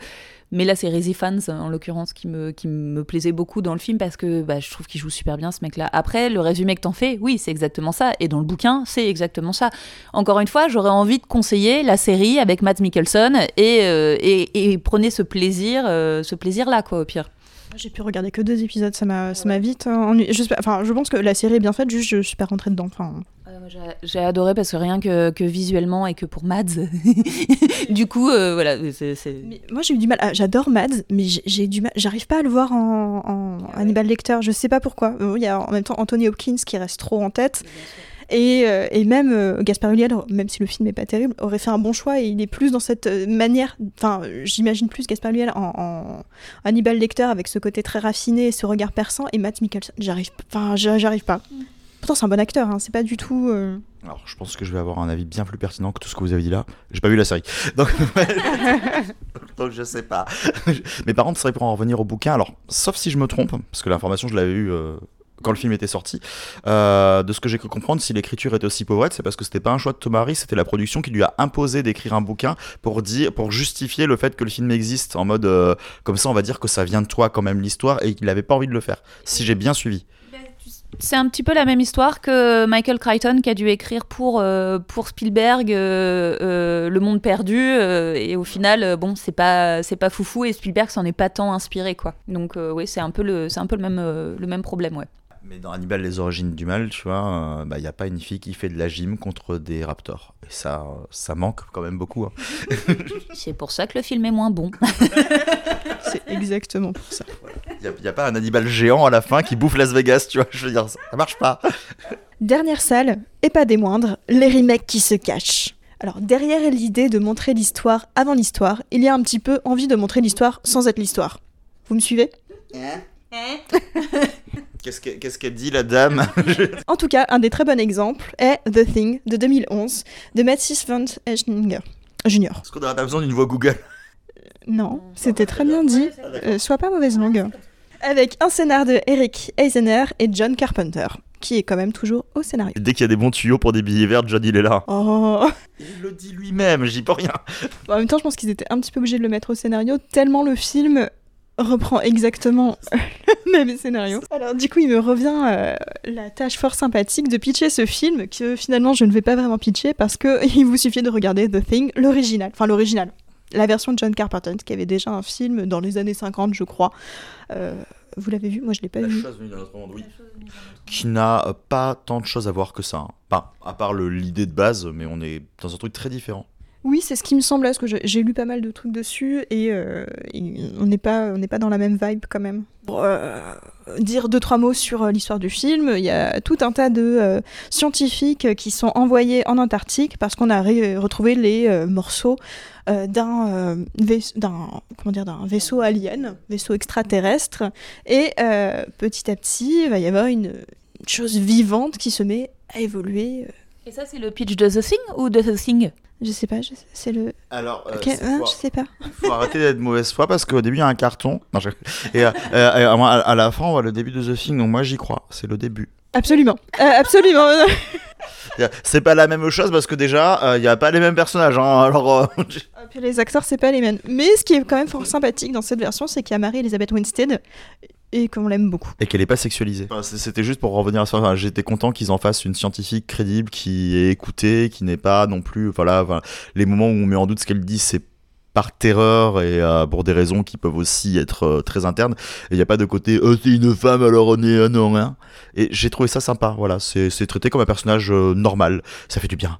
Mais là, c'est Rizzy Fans, en l'occurrence, qui me, qui me plaisait beaucoup dans le film parce que bah, je trouve qu'il joue super bien, ce mec-là. Après, le résumé que t'en fais, oui, c'est exactement ça. Et dans le bouquin, c'est exactement ça. Encore une fois, j'aurais envie de conseiller la série avec Matt Mikkelsen et, euh, et, prenez ce plaisir, euh, ce plaisir-là, quoi, au pire. J'ai pu regarder que deux épisodes, ça m'a ça m'a vite ennuyé. Je, enfin, je pense que la série est bien faite, juste je suis pas rentrée dedans. Enfin... j'ai adoré parce que rien que, que, visuellement et que pour Mads, du coup, euh, voilà. Moi j'ai eu du mal, ah, j'adore Mads, mais j'ai du mal, j'arrive pas à le voir en, en ah Hannibal Lecter, je sais pas pourquoi. Il y a en même temps Anthony Hopkins qui reste trop en tête. Et, euh, et, même euh, Gaspard Ulliel, même si le film n'est pas terrible, aurait fait un bon choix et il est plus dans cette euh, manière. Enfin, j'imagine plus Gaspard Ulliel en, en, Hannibal Lecter avec ce côté très raffiné, ce regard perçant, et Matt Mikkelsen, j'arrive, enfin, j'arrive pas. Pourtant, c'est un bon acteur, hein, c'est pas du tout. euh, Alors, je pense que je vais avoir un avis bien plus pertinent que tout ce que vous avez dit là. J'ai pas vu la série. Donc, donc je sais pas. Mais par contre, c'est vrai pour en revenir au bouquin. Alors, sauf si je me trompe, parce que l'information, je l'avais eue euh, quand le film était sorti. Euh, de ce que j'ai cru comprendre, si l'écriture était aussi pauvrette, c'est parce que c'était pas un choix de Thomas Harris, c'était la production qui lui a imposé d'écrire un bouquin pour dire, pour justifier le fait que le film existe. En mode, euh, comme ça, on va dire que ça vient de toi quand même l'histoire et qu'il avait pas envie de le faire. Si j'ai bien suivi. C'est un petit peu la même histoire que Michael Crichton qui a dû écrire pour, euh, pour Spielberg euh, euh, Le Monde Perdu et au final bon c'est pas c'est pas foufou et Spielberg s'en est pas tant inspiré quoi. Donc oui c'est un peu le c'est un peu le même le même problème ouais. Mais dans Hannibal, les origines du mal, tu vois, il n'y a pas une fille qui fait de la gym contre des raptors. Et ça, euh, ça manque quand même beaucoup. hein. C'est pour ça que le film est moins bon. C'est exactement pour ça. Il n'y a, pas un Hannibal géant à la fin qui bouffe Las Vegas, tu vois. Je veux dire, ça, ça marche pas. Dernière salle, et pas des moindres, les remakes qui se cachent. Alors derrière l'idée de montrer l'histoire avant l'histoire, il y a un petit peu envie de montrer l'histoire sans être l'histoire. Vous me suivez? Qu'est-ce que- qu'est-ce dit, la dame En tout cas, un des très bons exemples est The Thing de 2011 de Mathis van Eichinger Jr. Est-ce qu'on n'aurait pas besoin d'une voix Google Non, c'était très bien dit. Euh, sois pas mauvaise langue. Avec un scénar de Eric Eisner et John Carpenter, qui est quand même toujours au scénario. Dès qu'il y a des bons tuyaux pour des billets verts, John, il est là. Oh Il le dit lui-même, j'y peux rien. En même temps, je pense qu'ils étaient un petit peu obligés de le mettre au scénario, tellement le film reprend exactement le même scénario. Alors du coup, il me revient euh, la tâche fort sympathique de pitcher ce film, que finalement je ne vais pas vraiment pitcher parce que il vous suffit de regarder The Thing, l'original, enfin l'original, la version de John Carpenter, qui avait déjà un film dans les années 50, je crois. Euh, vous l'avez vu? Moi, je l'ai pas La vu. chose venue d'un autre monde, oui. Qui n'a pas tant de choses à voir que ça. hein. Enfin, à part l'idée de base, mais on est dans un truc très différent. Oui, c'est ce qui me semblait, parce que j'ai lu pas mal de trucs dessus et, euh, on n'est pas, pas dans la même vibe quand même. Pour euh, dire deux trois mots sur euh, l'histoire du film, il y a tout un tas de scientifiques qui sont envoyés en Antarctique parce qu'on a retrouvé les morceaux d'un vaisseau alien, vaisseau extraterrestre, et petit à petit, il va y avoir une, une chose vivante qui se met à évoluer. Et ça c'est le pitch de The Thing ou de The Thing? Je sais pas, c'est le Alors, euh, hein, faut, je sais pas. faut arrêter d'être mauvaise foi parce qu'au début, il y a un carton. Non, je- Et, euh, euh, et à, la fin, on voit le début de The Thing, donc moi j'y crois. C'est le début. Absolument, Euh, absolument. C'est pas la même chose parce que déjà, il n'y a pas les mêmes personnages. hein. Alors, euh, Et puis les acteurs, c'est pas les mêmes. Mais ce qui est quand même fort sympathique dans cette version, c'est qu'il y a Marie-Elisabeth Winstead et qu'on l'aime beaucoup. et qu'elle est pas sexualisée. Enfin, C'était juste pour revenir à ça. Enfin, J'étais content qu'ils en fassent une scientifique crédible qui est écoutée, qui n'est pas non plus. Voilà, voilà. les moments où on met en doute ce qu'elle dit, c'est par terreur et euh, pour des raisons qui peuvent aussi être euh, très internes. Et il n'y a pas de côté oh, c'est une femme alors on est un non rien. Et j'ai trouvé ça sympa. Voilà, c'est c'est traité comme un personnage euh, normal. Ça fait du bien.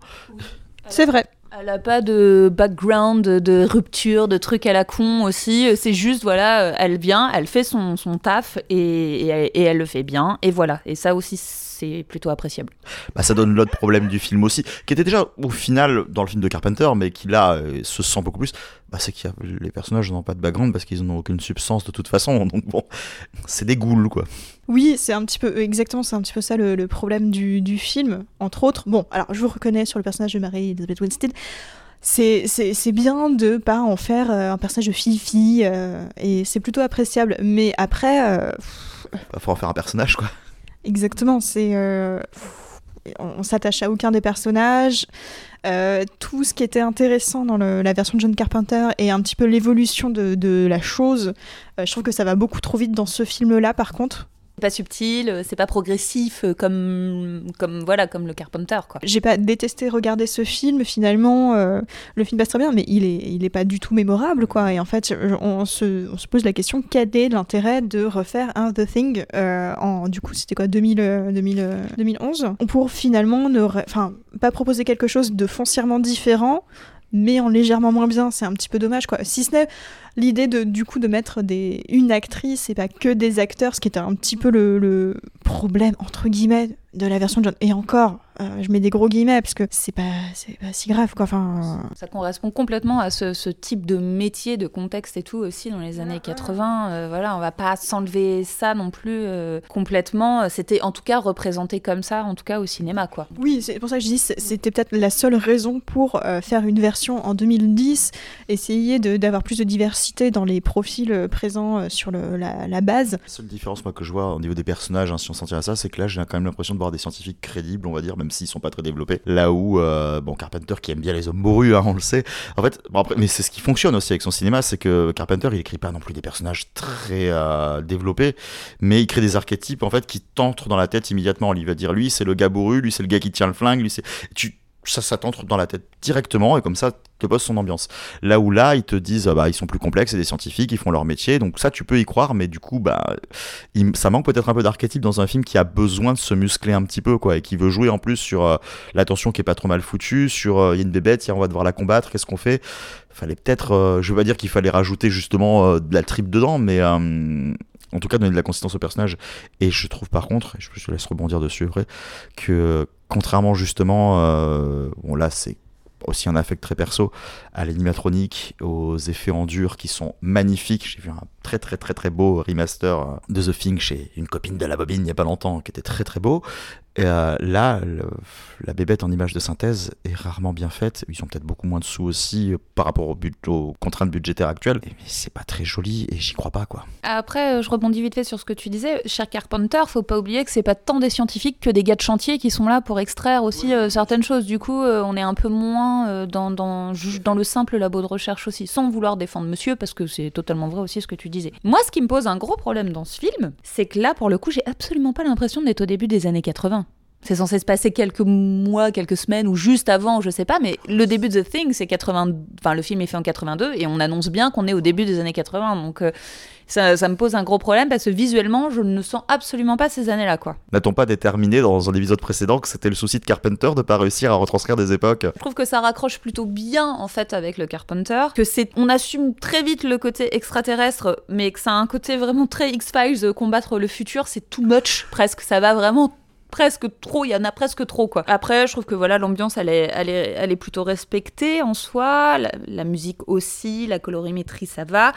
C'est vrai. Elle a pas de background, de rupture, de trucs à la con aussi. C'est juste, voilà, euh, elle vient, elle fait son, taf et elle le fait bien. Et voilà. Et ça aussi, c'est plutôt appréciable. bah, ça donne l'autre problème du film aussi, qui était déjà au final dans le film de Carpenter, mais qui là euh, se sent beaucoup plus. Bah, c'est que les personnages n'ont pas de background parce qu'ils n'ont aucune substance de toute façon. Donc bon, c'est des ghouls quoi. Oui, c'est un petit peu exactement, c'est un petit peu ça le, le problème du, du film, entre autres. Bon, alors je vous reconnais sur le personnage de Marie-Elisabeth Winstead. C'est bien de pas en faire euh, un personnage de fille-fille, euh, et c'est plutôt appréciable. Mais après, euh, Bah, faut en faire un personnage quoi. Exactement, c'est. euh, on s'attache à aucun des personnages. Euh, tout ce qui était intéressant dans la version de John Carpenter et un petit peu l'évolution de, de la chose, euh, je trouve que ça va beaucoup trop vite dans ce film-là, par contre. C'est pas subtil, euh, c'est pas progressif euh, comme, comme, voilà, comme le Carpenter. J'ai pas détesté regarder ce film, finalement, euh, le film passe très bien, mais il est, il est pas du tout mémorable, quoi. Et en fait, on se, on se pose la question quel est l'intérêt de refaire un The Thing en, du coup, c'était quoi, 2000, euh, 2000, euh, 2011 Pour finalement ne, enfin, pas proposer quelque chose de foncièrement différent, mais en légèrement moins bien. C'est un petit peu dommage, quoi. Si ce n'est l'idée de, du coup, de mettre des, une actrice et pas que des acteurs, ce qui était un petit peu le, le problème, entre guillemets, de la version de John. Et encore, je mets des gros guillemets parce que c'est pas, c'est pas si grave quoi. Enfin, Ça correspond complètement à ce, ce type de métier, de contexte et tout aussi dans les années 80. Euh, voilà, on va pas s'enlever ça non plus euh, complètement. C'était en tout cas représenté comme ça, en tout cas au cinéma quoi. oui, c'est pour ça que je dis c'était peut-être la seule raison pour euh, faire une version en 2010, essayer de- d'avoir plus de diversité dans les profils euh, présents euh, sur le- la, la base. La seule différence moi, que je vois au niveau des personnages, hein, si on s'en tient à ça, c'est que là j'ai quand même l'impression de voir des scientifiques crédibles, on va dire, même s'ils sont pas très développés. Là où, euh, bon, Carpenter qui aime bien les hommes bourrus, hein, on le sait. En fait, après, mais c'est ce qui fonctionne aussi avec son cinéma, c'est que Carpenter il écrit pas non plus des personnages très euh, développés, mais il crée des archétypes en fait qui t'entrent dans la tête immédiatement. Il va dire lui c'est le gars bourru, lui c'est le gars qui tient le flingue, lui c'est. Tu, ça, ça t'entre dans la tête directement et comme ça te pose son ambiance. Là où là, ils te disent, ah bah, ils sont plus complexes, c'est des scientifiques, ils font leur métier, donc ça, tu peux y croire, mais du coup, bah, ça manque peut-être un peu d'archétype dans un film qui a besoin de se muscler un petit peu, quoi, et qui veut jouer en plus sur euh, l'attention qui est pas trop mal foutue, sur euh, il y a une bébête, tiens, on va devoir la combattre, qu'est-ce qu'on fait? Fallait peut-être, euh, je veux pas dire qu'il fallait rajouter justement euh, de la tripe dedans, mais en tout cas donner de la consistance au personnage. Et je trouve par contre, et je te laisse rebondir dessus, vrai, que contrairement justement, euh, bon là c'est aussi un affect très perso à l'animatronique, aux effets en dur qui sont magnifiques. J'ai vu un très très très très beau remaster de The Thing chez une copine de la bobine il n'y a pas longtemps qui était très très beau. Et euh, là, le- la bébête en image de synthèse est rarement bien faite. Ils ont peut-être beaucoup moins de sous aussi euh, par rapport au but- aux contraintes budgétaires actuelles. Et- Mais c'est pas très joli et j'y crois pas quoi. Après, euh, je rebondis vite fait sur ce que tu disais. Cher Carpenter, faut pas oublier que c'est pas tant des scientifiques que des gars de chantier qui sont là pour extraire aussi euh, certaines choses. Du coup, euh, on est un peu moins euh, dans, dans, dans le simple labo de recherche aussi, sans vouloir défendre monsieur, parce que c'est totalement vrai aussi ce que tu disais. Moi, ce qui me pose un gros problème dans ce film, c'est que là, pour le coup, j'ai absolument pas l'impression d'être au début des années 80. C'est censé se passer quelques mois, quelques semaines ou juste avant, je sais pas, mais le début de The Thing, c'est 80. Enfin, le film est fait en 82 et on annonce bien qu'on est au début des années 80. Donc, euh, ça, ça me pose un gros problème parce que visuellement, je ne sens absolument pas ces années-là, quoi. N'a-t-on pas déterminé dans un épisode précédent que c'était le souci de Carpenter de pas réussir à retranscrire des époques? Je trouve que ça raccroche plutôt bien en fait avec le Carpenter, que c'est on assume très vite le côté extraterrestre, mais que ça a un côté vraiment très X-Files, euh, combattre le futur, c'est too much presque, ça va vraiment presque trop, il y en a presque trop quoi. Après, je trouve que voilà, l'ambiance elle est, elle, est, elle est plutôt respectée en soi, la, la musique aussi, la colorimétrie ça va,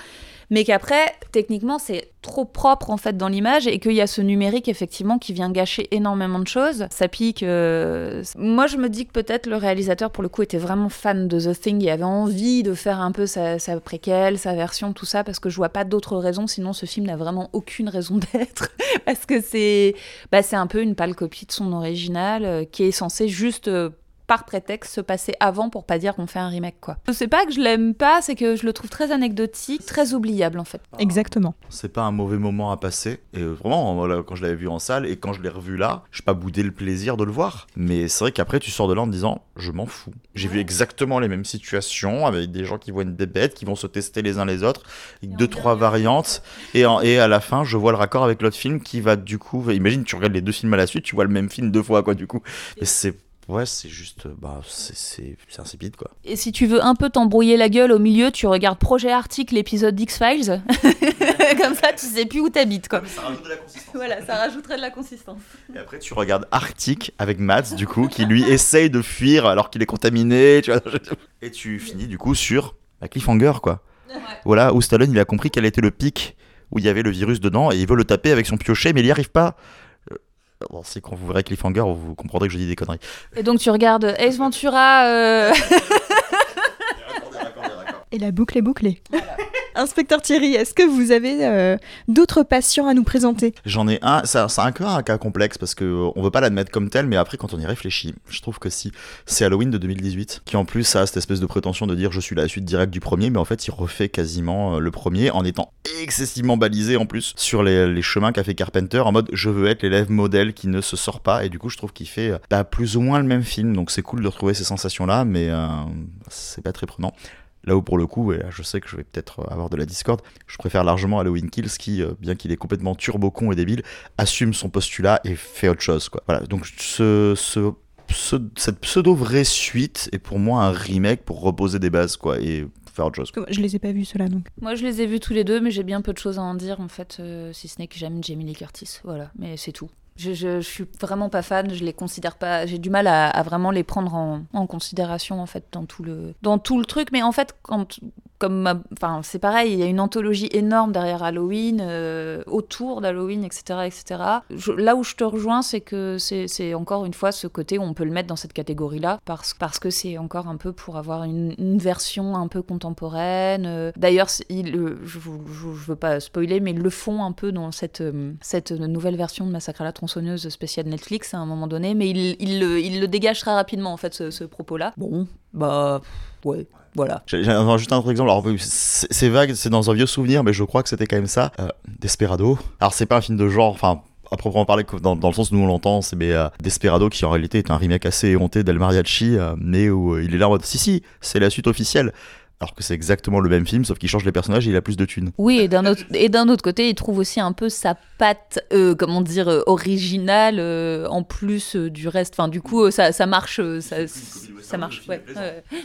mais qu'après, techniquement, c'est trop propre en fait dans l'image et qu'il y a ce numérique effectivement qui vient gâcher énormément de choses. Ça pique. euh, Moi, je me dis que peut-être le réalisateur, pour le coup, était vraiment fan de The Thing et avait envie de faire un peu sa, sa préquelle, sa version, tout ça, parce que je vois pas d'autres raisons. Sinon, ce film n'a vraiment aucune raison d'être parce que c'est, bah, un peu une pâle copie de son original euh, qui est censé juste euh, par prétexte se passer avant pour pas dire qu'on fait un remake quoi. C'est pas que je l'aime pas, c'est que je le trouve très anecdotique, très oubliable en fait. Exactement. C'est pas un mauvais moment à passer. Et euh, vraiment, voilà, quand je l'avais vu en salle et quand je l'ai revu là, j'ai pas boudé le plaisir de le voir. Mais c'est vrai qu'après, tu sors de là en te disant, je m'en fous. J'ai vu exactement les mêmes situations avec des gens qui voient une bébête, qui vont se tester les uns les autres, avec deux, trois variantes. Et, en- et à la fin, je vois le raccord avec l'autre film qui va du coup. Imagine, tu regardes les deux films à la suite, tu vois le même film deux fois, quoi, du coup. Et c'est. Ouais, c'est juste. Bah, c'est- insipide, quoi. Et si tu veux un peu t'embrouiller la gueule au milieu, tu regardes Projet Arctic, l'épisode d'X-Files. Comme ça, tu sais plus où t'habites, quoi. Ça rajoute de la consistance. Voilà, ça rajouterait de la consistance. Et après, tu regardes Arctic avec Matt, du coup, qui lui essaye de fuir alors qu'il est contaminé. Tu vois. Et tu finis, du coup, sur la cliffhanger, quoi. Voilà, où Stallone, il a compris quel était le pic où il y avait le virus dedans et il veut le taper avec son piochet, mais il n'y arrive pas. Euh, bon, c'est quand vous verrez cliffhanger, vous comprendrez que je dis des conneries. Et donc tu regardes Ace Ventura. Et la boucle est bouclée. Inspecteur Thierry, est-ce que vous avez euh, d'autres patients à nous présenter? J'en ai un, c'est un peu un cas complexe parce que euh, on veut pas l'admettre comme tel, mais après quand on y réfléchit, je trouve que si c'est Halloween de 2018, qui en plus a cette espèce de prétention de dire je suis la suite directe du premier, mais en fait il refait quasiment euh, le premier en étant excessivement balisé en plus sur les, les chemins qu'a fait Carpenter en mode je veux être l'élève modèle qui ne se sort pas et du coup je trouve qu'il fait bah, plus ou moins le même film, donc c'est cool de retrouver ces sensations là, mais euh, c'est pas très prenant. Là où pour le coup, et là, je sais que je vais peut-être euh, avoir de la discorde, je préfère largement Halloween Kills qui, euh, bien qu'il est complètement turbo con et débile, assume son postulat et fait autre chose. Quoi. Voilà, donc ce, ce, ce- cette pseudo vraie suite est pour moi un remake pour reposer des bases quoi et faire autre chose. Je les ai pas vus ceux-là donc. Moi, je les ai vus tous les deux, mais j'ai bien peu de choses à en dire en fait, euh, si ce n'est que j'aime Jamie Lee Curtis. Voilà, mais c'est tout. Je, je, je suis vraiment pas fan, je les considère pas. J'ai du mal à, à vraiment les prendre en, en considération en fait dans tout le dans tout le truc. Mais en fait, quand comme enfin c'est pareil, il y a une anthologie énorme derrière Halloween, euh, autour d'Halloween, etc., etc. Là où je te rejoins, c'est que c'est encore une fois ce côté où on peut le mettre dans cette catégorie-là parce parce que c'est encore un peu pour avoir une, version un peu contemporaine. Euh, D'ailleurs, je, je, veux pas spoiler, mais ils le font un peu dans cette euh, cette nouvelle version de Massacre à la tronçonneuse spéciale Netflix à un moment donné, mais il, il, le, il le dégage très rapidement en fait ce, ce propos-là. Bon, bah ouais, voilà. J'ai rajouté un autre exemple. Alors, c'est vague, c'est dans un vieux souvenir, mais je crois que c'était quand même ça. Euh, Desperado. Alors, c'est pas un film de genre, enfin. À proprement parler, dans, le sens où nous on l'entend, c'est euh, Desperado qui en réalité est un remake assez éhonté d'El Mariachi, euh, mais où euh, il est là en mode si si, c'est la suite officielle. Alors que c'est exactement le même film, sauf qu'il change les personnages et il a plus de thunes. Oui, et d'un autre, et d'un autre côté, il trouve aussi un peu sa patte, euh, comment dire, euh, originale euh, en plus euh, du reste. Enfin, du coup, euh, ça, ça marche, euh, ça, ça marche. Ouais.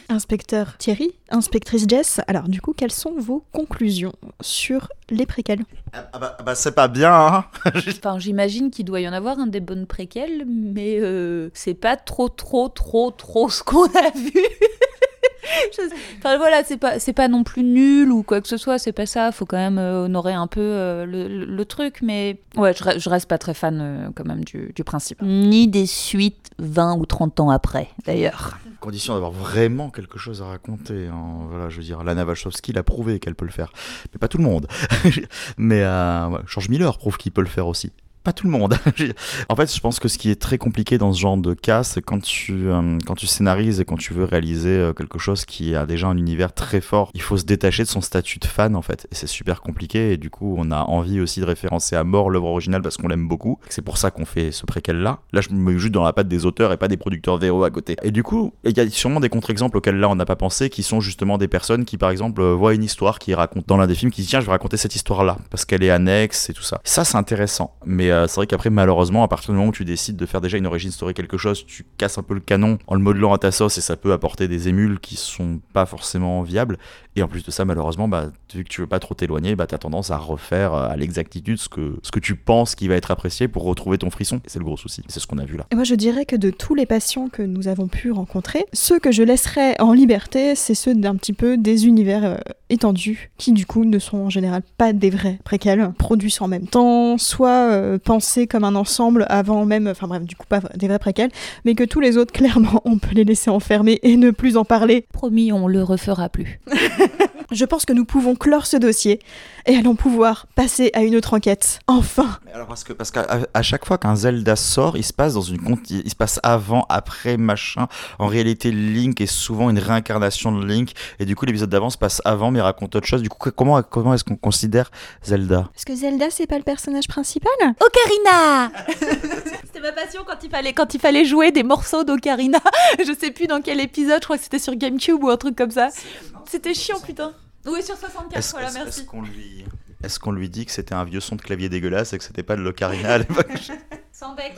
Inspecteur Thierry, inspectrice Jess, alors du coup, quelles sont vos conclusions sur les préquels? Ah, ah bah, ah bah, c'est pas bien, hein Enfin, j'imagine qu'il doit y en avoir un des bonnes préquelles, mais euh, c'est pas trop, trop, trop, trop ce qu'on a vu. Enfin voilà, c'est pas c'est pas non plus nul ou quoi que ce soit, c'est pas ça. Faut quand même euh, honorer un peu euh, le, le- le truc, mais ouais, je, re- je reste pas très fan euh, quand même du, du principe. Ni des suites 20 ou 30 ans après, d'ailleurs. Condition d'avoir vraiment quelque chose à raconter. hein. Voilà, je veux dire, Lana Wachowski l'a prouvé qu'elle peut le faire. Mais pas tout le monde. Mais euh, ouais, George Miller prouve qu'il peut le faire aussi. Pas tout le monde. en fait, je pense que ce qui est très compliqué dans ce genre de cas, c'est quand tu, euh, quand tu scénarises et quand tu veux réaliser euh, quelque chose qui a déjà un univers très fort, il faut se détacher de son statut de fan, en fait. Et c'est super compliqué. Et du coup, on a envie aussi de référencer à mort l'œuvre originale parce qu'on l'aime beaucoup. C'est pour ça qu'on fait ce préquel-là. Là, je me mets juste dans la patte des auteurs et pas des producteurs VO à côté. Et du coup, il y a sûrement des contre-exemples auxquels là, on n'a pas pensé, qui sont justement des personnes qui, par exemple, euh, voient une histoire qui raconte dans l'un des films, qui disent tiens, je vais raconter cette histoire-là parce qu'elle est annexe et tout ça. Ça, c'est intéressant. Mais euh, c'est vrai qu'après, malheureusement, à partir du moment où tu décides de faire déjà une origin story quelque chose, tu casses un peu le canon en le modelant à ta sauce et ça peut apporter des émules qui sont pas forcément viables. Et en plus de ça, malheureusement, bah, vu que tu veux pas trop t'éloigner, bah, tu as tendance à refaire euh, à l'exactitude ce que, ce que tu penses qui va être apprécié pour retrouver ton frisson. Et c'est le gros souci. C'est ce qu'on a vu là. Et moi, je dirais que de tous les patients que nous avons pu rencontrer, ceux que je laisserais en liberté, c'est ceux d'un petit peu des univers euh, étendus, qui du coup ne sont en général pas des vrais préquels, produits en même temps, soit pensés comme un ensemble avant même, enfin bref, du coup pas des vrais préquels, mais que tous les autres, clairement, on peut les laisser enfermer et ne plus en parler. Promis, on le refera plus. Je pense que nous pouvons clore ce dossier et allons pouvoir passer à une autre enquête. Enfin Mais alors parce que parce qu'à à chaque fois qu'un Zelda sort, il se passe dans une il se passe avant, après, machin. En réalité, Link est souvent une réincarnation de Link, et du coup l'épisode d'avant se passe avant, mais raconte autre chose. Du coup, comment comment est-ce qu'on considère Zelda? Parce que Zelda, c'est pas le personnage principal? Ocarina C'était ma passion quand il fallait quand il fallait jouer des morceaux d'Ocarina. Je sais plus dans quel épisode, je crois que c'était sur GameCube ou un truc comme ça. C'était chiant putain. Oui, sur 64, Est-ce voilà, est-ce- merci. est-ce qu'on lui est-ce qu'on lui dit que c'était un vieux son de clavier dégueulasse et que c'était pas de l'ocarina à l'époque Sans bec.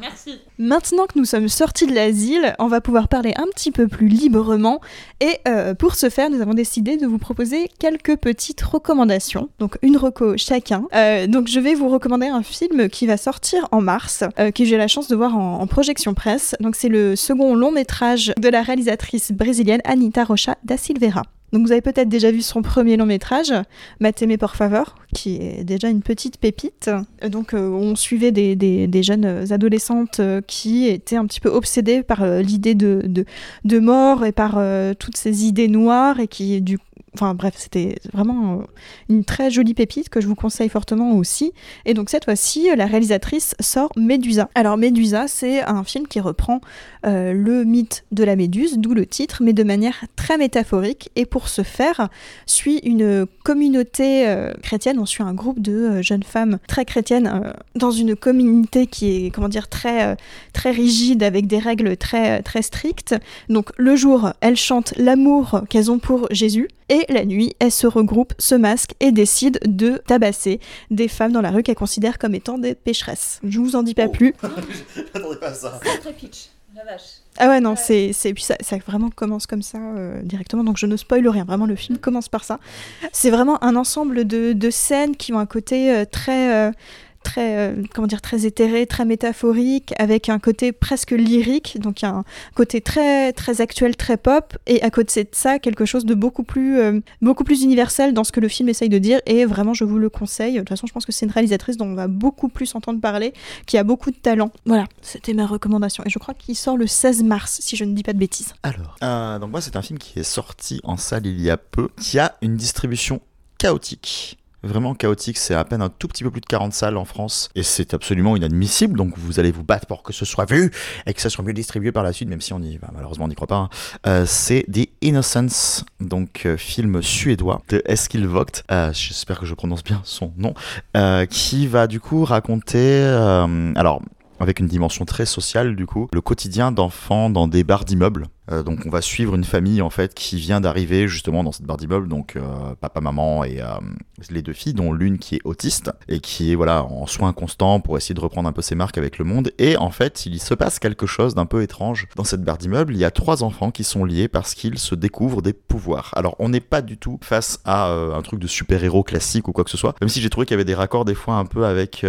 Merci. Maintenant que nous sommes sortis de l'asile, on va pouvoir parler un petit peu plus librement. Et euh, pour ce faire, nous avons décidé de vous proposer quelques petites recommandations. Donc une reco chacun. Euh, donc je vais vous recommander un film qui va sortir en mars, euh, que j'ai la chance de voir en, en projection presse. Donc c'est le second long métrage de la réalisatrice brésilienne Anita Rocha da Silveira. Donc vous avez peut-être déjà vu son premier long métrage, Mateme por favor, qui est déjà une petite pépite. Euh, Donc euh, on suivait des, jeunes adolescentes euh, qui étaient un petit peu obsédées par l'idée de, de, mort et par toutes ces idées noires et qui du Enfin bref, c'était vraiment euh, une très jolie pépite que je vous conseille fortement aussi. Et donc cette fois-ci, la réalisatrice sort Médusa. Alors Médusa, c'est un film qui reprend euh, le mythe de la méduse, d'où le titre, mais de manière très métaphorique. Et pour ce faire, suit une communauté euh, chrétienne, on suit un groupe de jeunes femmes très chrétiennes dans une communauté qui est, comment dire, très, très rigide, avec des règles très, très strictes. Donc le jour, elles chantent l'amour qu'elles ont pour Jésus, et la nuit, elles se regroupent, se masquent et décident de tabasser des femmes dans la rue qu'elles considèrent comme étant des pécheresses. Je vous en dis pas Oh. plus. J'attendais pas à ça. Très pitch. La vache. Ah ouais, non, c'est, c'est, puis ça, ça vraiment commence comme ça euh, directement, donc je ne spoil rien, vraiment le film commence par ça. C'est vraiment un ensemble de, de scènes qui ont un côté euh, très, euh, très, euh, comment dire, très éthéré, très métaphorique, avec un côté presque lyrique, donc un côté très, très actuel, très pop, et à côté de ça, quelque chose de beaucoup plus, euh, beaucoup plus universel dans ce que le film essaye de dire, et vraiment, je vous le conseille. De toute façon, je pense que c'est une réalisatrice dont on va beaucoup plus entendre parler, qui a beaucoup de talent. Voilà, c'était ma recommandation, et je crois qu'il sort le 16 mars, si je ne dis pas de bêtises. Alors, euh, donc moi, c'est un film qui est sorti en salle il y a peu, qui a une distribution chaotique. Vraiment chaotique, c'est à peine un tout petit peu plus de 40 salles en France et c'est absolument inadmissible. Donc vous allez vous battre pour que ce soit vu et que ça soit mieux distribué par la suite, même si on y, bah, malheureusement on n'y croit pas. hein. Euh, c'est The Innocence, donc euh, film suédois de Eskil Vogt. Euh, J'espère que je prononce bien son nom, euh, qui va du coup raconter, euh, alors avec une dimension très sociale du coup, le quotidien d'enfants dans des bars d'immeubles. Euh, donc on va suivre une famille en fait qui vient d'arriver justement dans cette barre d'immeuble, donc euh, papa, maman et euh, les deux filles, dont l'une qui est autiste et qui est voilà en soins constants pour essayer de reprendre un peu ses marques avec le monde. Et en fait, il se passe quelque chose d'un peu étrange dans cette barre d'immeuble. Il y a trois enfants qui sont liés parce qu'ils se découvrent des pouvoirs. Alors on n'est pas du tout face à un truc de super-héros classique ou quoi que ce soit, même si j'ai trouvé qu'il y avait des raccords des fois un peu avec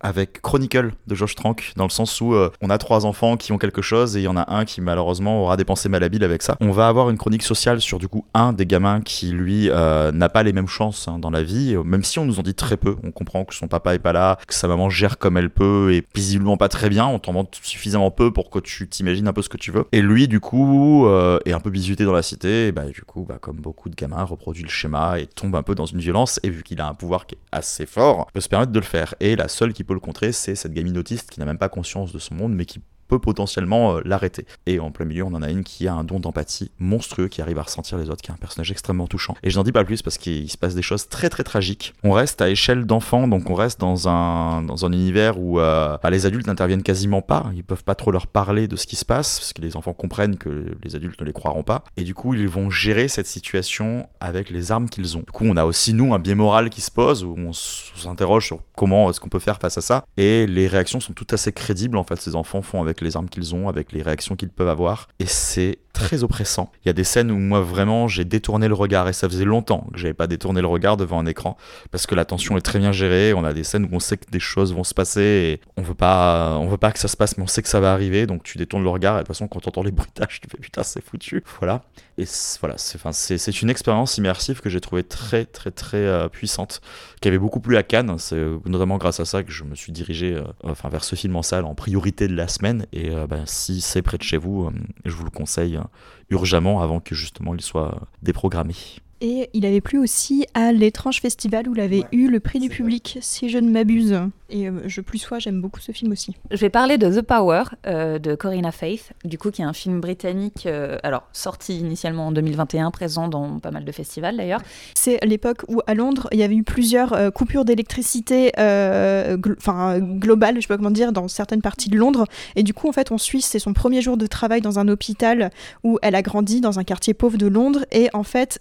avec Chronicle de Josh Trank, dans le sens où on a trois enfants qui ont quelque chose et il y en a un qui malheureusement aura des pensées malhabiles avec ça. On va avoir une chronique sociale sur du coup un des gamins qui lui euh, n'a pas les mêmes chances hein, dans la vie, même si on nous en dit très peu. On comprend que son papa est pas là, que sa maman gère comme elle peut et visiblement pas très bien. On t'en montre suffisamment peu pour que tu t'imagines un peu ce que tu veux. Et lui du coup euh, est un peu bisuté dans la cité. Bah du coup, bah, comme beaucoup de gamins, reproduit le schéma et tombe un peu dans une violence. Et vu qu'il a un pouvoir qui est assez fort, peut se permettre de le faire. Et la seule qui peut le contrer, c'est cette gamine autiste qui n'a même pas conscience de son monde, mais qui peut potentiellement euh, l'arrêter. Et en plein milieu, on en a une qui a un don d'empathie monstrueux, qui arrive à ressentir les autres, qui est un personnage extrêmement touchant. Et je n'en dis pas plus parce qu'il se passe des choses très très tragiques. On reste à échelle d'enfant, donc on reste dans un, dans un univers où euh, bah, les adultes n'interviennent quasiment pas, ils peuvent pas trop leur parler de ce qui se passe, parce que les enfants comprennent que les adultes ne les croiront pas. Et du coup, ils vont gérer cette situation avec les armes qu'ils ont. Du coup, on a aussi, nous, un biais moral qui se pose, où on s'interroge sur comment est-ce qu'on peut faire face à ça. Et les réactions sont tout assez crédibles, en fait, ces enfants font avec les armes qu'ils ont, avec les réactions qu'ils peuvent avoir. Et c'est très oppressant. Il y a des scènes où moi vraiment j'ai détourné le regard et ça faisait longtemps que j'avais pas détourné le regard devant un écran parce que la tension est très bien gérée. On a des scènes où on sait que des choses vont se passer et on veut pas, on veut pas que ça se passe, mais on sait que ça va arriver. Donc tu détournes le regard et de toute façon quand t'entends les bruitages, tu fais putain c'est foutu. Voilà. Et voilà, c'est, une expérience immersive que j'ai trouvée très très très euh, puissante, qui avait beaucoup plu à Cannes. C'est euh, notamment grâce à ça que je me suis dirigé euh, enfin vers ce film en salle en priorité de la semaine. Et ben, si c'est près de chez vous, je vous le conseille euh, urgemment avant que justement il soit déprogrammé. Et il avait plu aussi à l'étrange festival où il avait eu le prix du public, si je ne m'abuse. Et euh, je plus sois, j'aime beaucoup ce film aussi. Je vais parler de The Power euh, de Corinna Faith, du coup qui est un film britannique, euh, alors sorti initialement en 2021, présent dans pas mal de festivals d'ailleurs. C'est l'époque où à Londres, il y avait eu plusieurs euh, coupures d'électricité euh, gl- enfin, globales, je sais pas comment dire, dans certaines parties de Londres. Et du coup, en fait, on suit, c'est son premier jour de travail dans un hôpital où elle a grandi dans un quartier pauvre de Londres. Et en fait,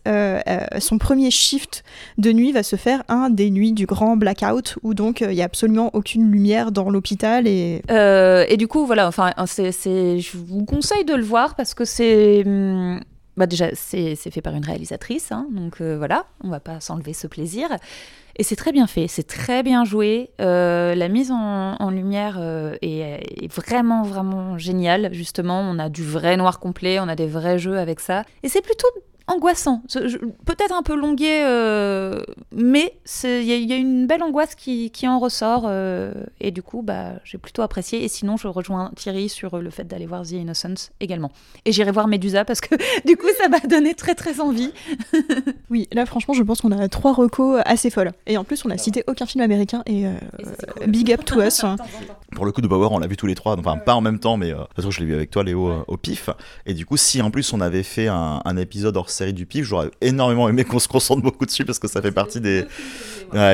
son premier shift de nuit va se faire un des nuits du grand blackout où donc euh, il y a absolument aucune lumière dans l'hôpital et Euh, et du coup, voilà, enfin, c'est, c'est- je vous conseille de le voir parce que c'est. hum, Bah déjà, c'est, fait par une réalisatrice, hein, donc euh, voilà, on va pas s'enlever ce plaisir. Et c'est très bien fait, c'est très bien joué. Euh, la mise en, lumière euh, est vraiment, vraiment géniale. Justement, on a du vrai noir complet, on a des vrais jeux avec ça. Et c'est plutôt angoissant. Peut-être un peu longué, euh, mais il y, a- il y a une belle angoisse qui, qui en ressort. euh, et du coup, bah, j'ai plutôt apprécié. Et sinon, je rejoins Thierry sur le fait d'aller voir The Innocence également. Et j'irai voir Medusa parce que du coup, ça m'a donné très, très envie. oui, là franchement, je pense qu'on a trois recos assez folles. Et en plus, on a cité aucun film américain et euh, big up to us. hein. Pour le coup de Power, on l'a vu tous les trois, enfin pas en même temps, mais euh, de toute façon je l'ai vu avec toi Léo euh, au pif. Et du coup, si en plus on avait fait un, un épisode hors série du pif, j'aurais énormément aimé qu'on se concentre beaucoup dessus parce que ça fait partie des,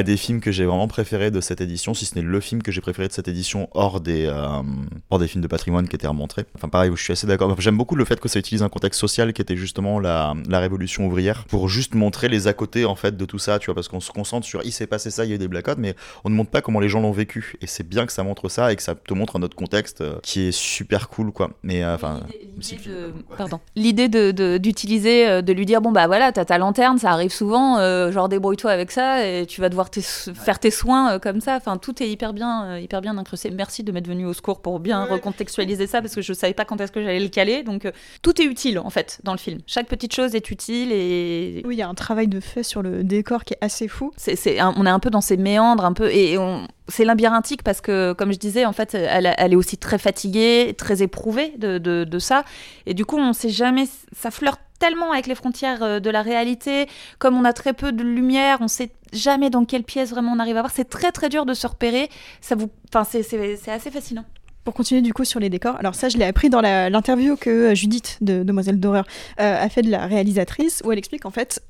des films que j'ai vraiment préférés de cette édition, si ce n'est le film que j'ai préféré de cette édition hors des, euh, hors des films de patrimoine qui étaient remontrés. Enfin pareil, je suis assez d'accord. J'aime beaucoup le fait que ça utilise un contexte social qui était justement la, la révolution ouvrière pour juste montrer les à côté en fait de tout ça, tu vois, parce qu'on se concentre sur il s'est passé ça, il y a eu des blackouts, mais on ne montre pas comment les gens l'ont vécu. Et c'est bien que ça montre ça et que ça te montre un autre contexte euh, qui est super cool, quoi. Mais euh, enfin, si L'idée de, pardon. L'idée de- de- d'utiliser, euh, de, lui dire bon bah voilà, t'as ta lanterne, ça arrive souvent, euh, genre débrouille-toi avec ça et tu vas devoir tes- faire tes soins euh, comme ça. Enfin, tout est hyper bien, euh, hyper bien incrusté. Merci de m'être venu au secours pour bien recontextualiser ça parce que je savais pas quand est-ce que j'allais le caler. Donc tout est utile en fait dans le film. Chaque petite chose est utile et Oui, il y a un travail de fait sur le décor qui est assez fou. c'est, on est un peu dans ces méandres, un peu, et on- c'est labyrinthique parce que, comme je disais, en fait, elle, est aussi très fatiguée, très éprouvée de, de- de ça, et du coup, on sait jamais, ça flirte tellement avec les frontières euh, de la réalité, comme on a très peu de lumière, on sait jamais dans quelle pièce vraiment on arrive à voir, c'est très très dur de se repérer, ça vous, enfin, c'est, assez fascinant. Pour continuer du coup sur les décors, alors ça je l'ai appris dans l'interview que euh, Judith de Demoiselle d'horreur euh, a fait de la réalisatrice où elle explique en fait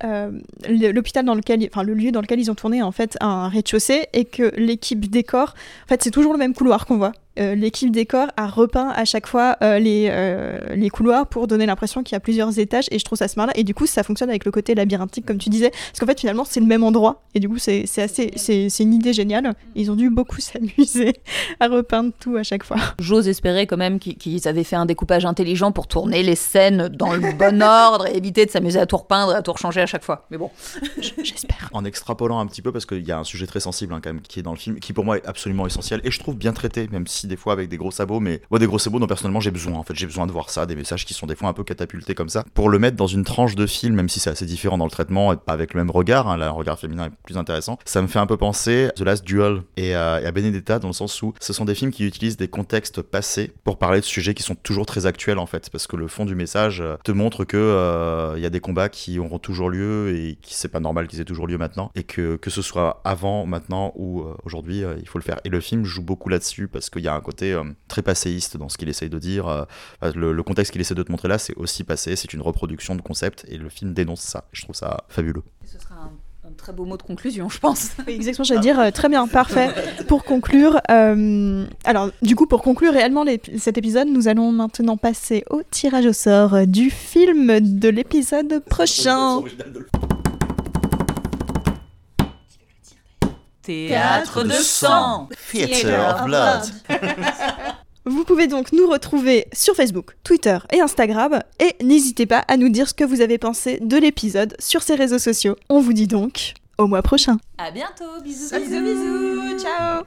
l'hôpital dans lequel, enfin le lieu dans lequel ils ont tourné en fait un rez-de-chaussée et que l'équipe décor, en fait c'est toujours le même couloir qu'on voit. Euh, l'équipe décor a repeint à chaque fois euh, les, euh, les couloirs pour donner l'impression qu'il y a plusieurs étages et je trouve ça smart là et du coup ça fonctionne avec le côté labyrinthique comme tu disais parce qu'en fait finalement c'est le même endroit. Et du coup c'est c'est assez c'est c'est une idée géniale. Ils ont dû beaucoup s'amuser à repeindre tout à chaque fois. J'ose espérer quand même qu'ils, qu'ils avaient fait un découpage intelligent pour tourner les scènes dans le bon ordre et éviter de s'amuser à tout repeindre et à tout rechanger à chaque fois. Mais bon. j'espère. En extrapolant un petit peu, parce qu'il y a un sujet très sensible hein, quand même qui est dans le film, qui pour moi est absolument essentiel et je trouve bien traité, même si des fois avec des gros sabots, mais moi des gros sabots dont personnellement j'ai besoin. En fait, j'ai besoin de voir ça, des messages qui sont des fois un peu catapultés comme ça, pour le mettre dans une tranche de film, même si c'est assez différent dans le traitement et pas avec le même regard. hein, là, le regard féminin est plus intéressant. Ça me fait un peu penser à The Last Duel et à, et à Benedetta dans le sens où ce sont des films qui utilisent des contextes passés pour parler de sujets qui sont toujours très actuels en fait, parce que le fond du message euh, te montre que euh, il y a des combats qui auront toujours lieu et qui c'est pas normal qu'ils aient toujours lieu maintenant et que que ce soit avant, maintenant ou euh, aujourd'hui, euh, il faut le faire. Et le film joue beaucoup là-dessus parce qu'il y a un côté euh, très passéiste dans ce qu'il essaye de dire. euh, le, le contexte qu'il essaie de te montrer là, c'est aussi passé, c'est une reproduction de concept et le film dénonce ça. Je trouve ça fabuleux. Ce sera un, un très beau mot de conclusion, je pense. Oui, exactement, j'allais dire, euh, très bien, parfait. Pour conclure, euh, alors du coup, pour conclure réellement cet épisode, nous allons maintenant passer au tirage au sort du film de l'épisode prochain. Théâtre de sang. Theater of Blood. Vous pouvez donc nous retrouver sur Facebook, Twitter et Instagram, et n'hésitez pas à nous dire ce que vous avez pensé de l'épisode sur ces réseaux sociaux. On vous dit donc au mois prochain. À bientôt, bisous, bisous, bisous, ciao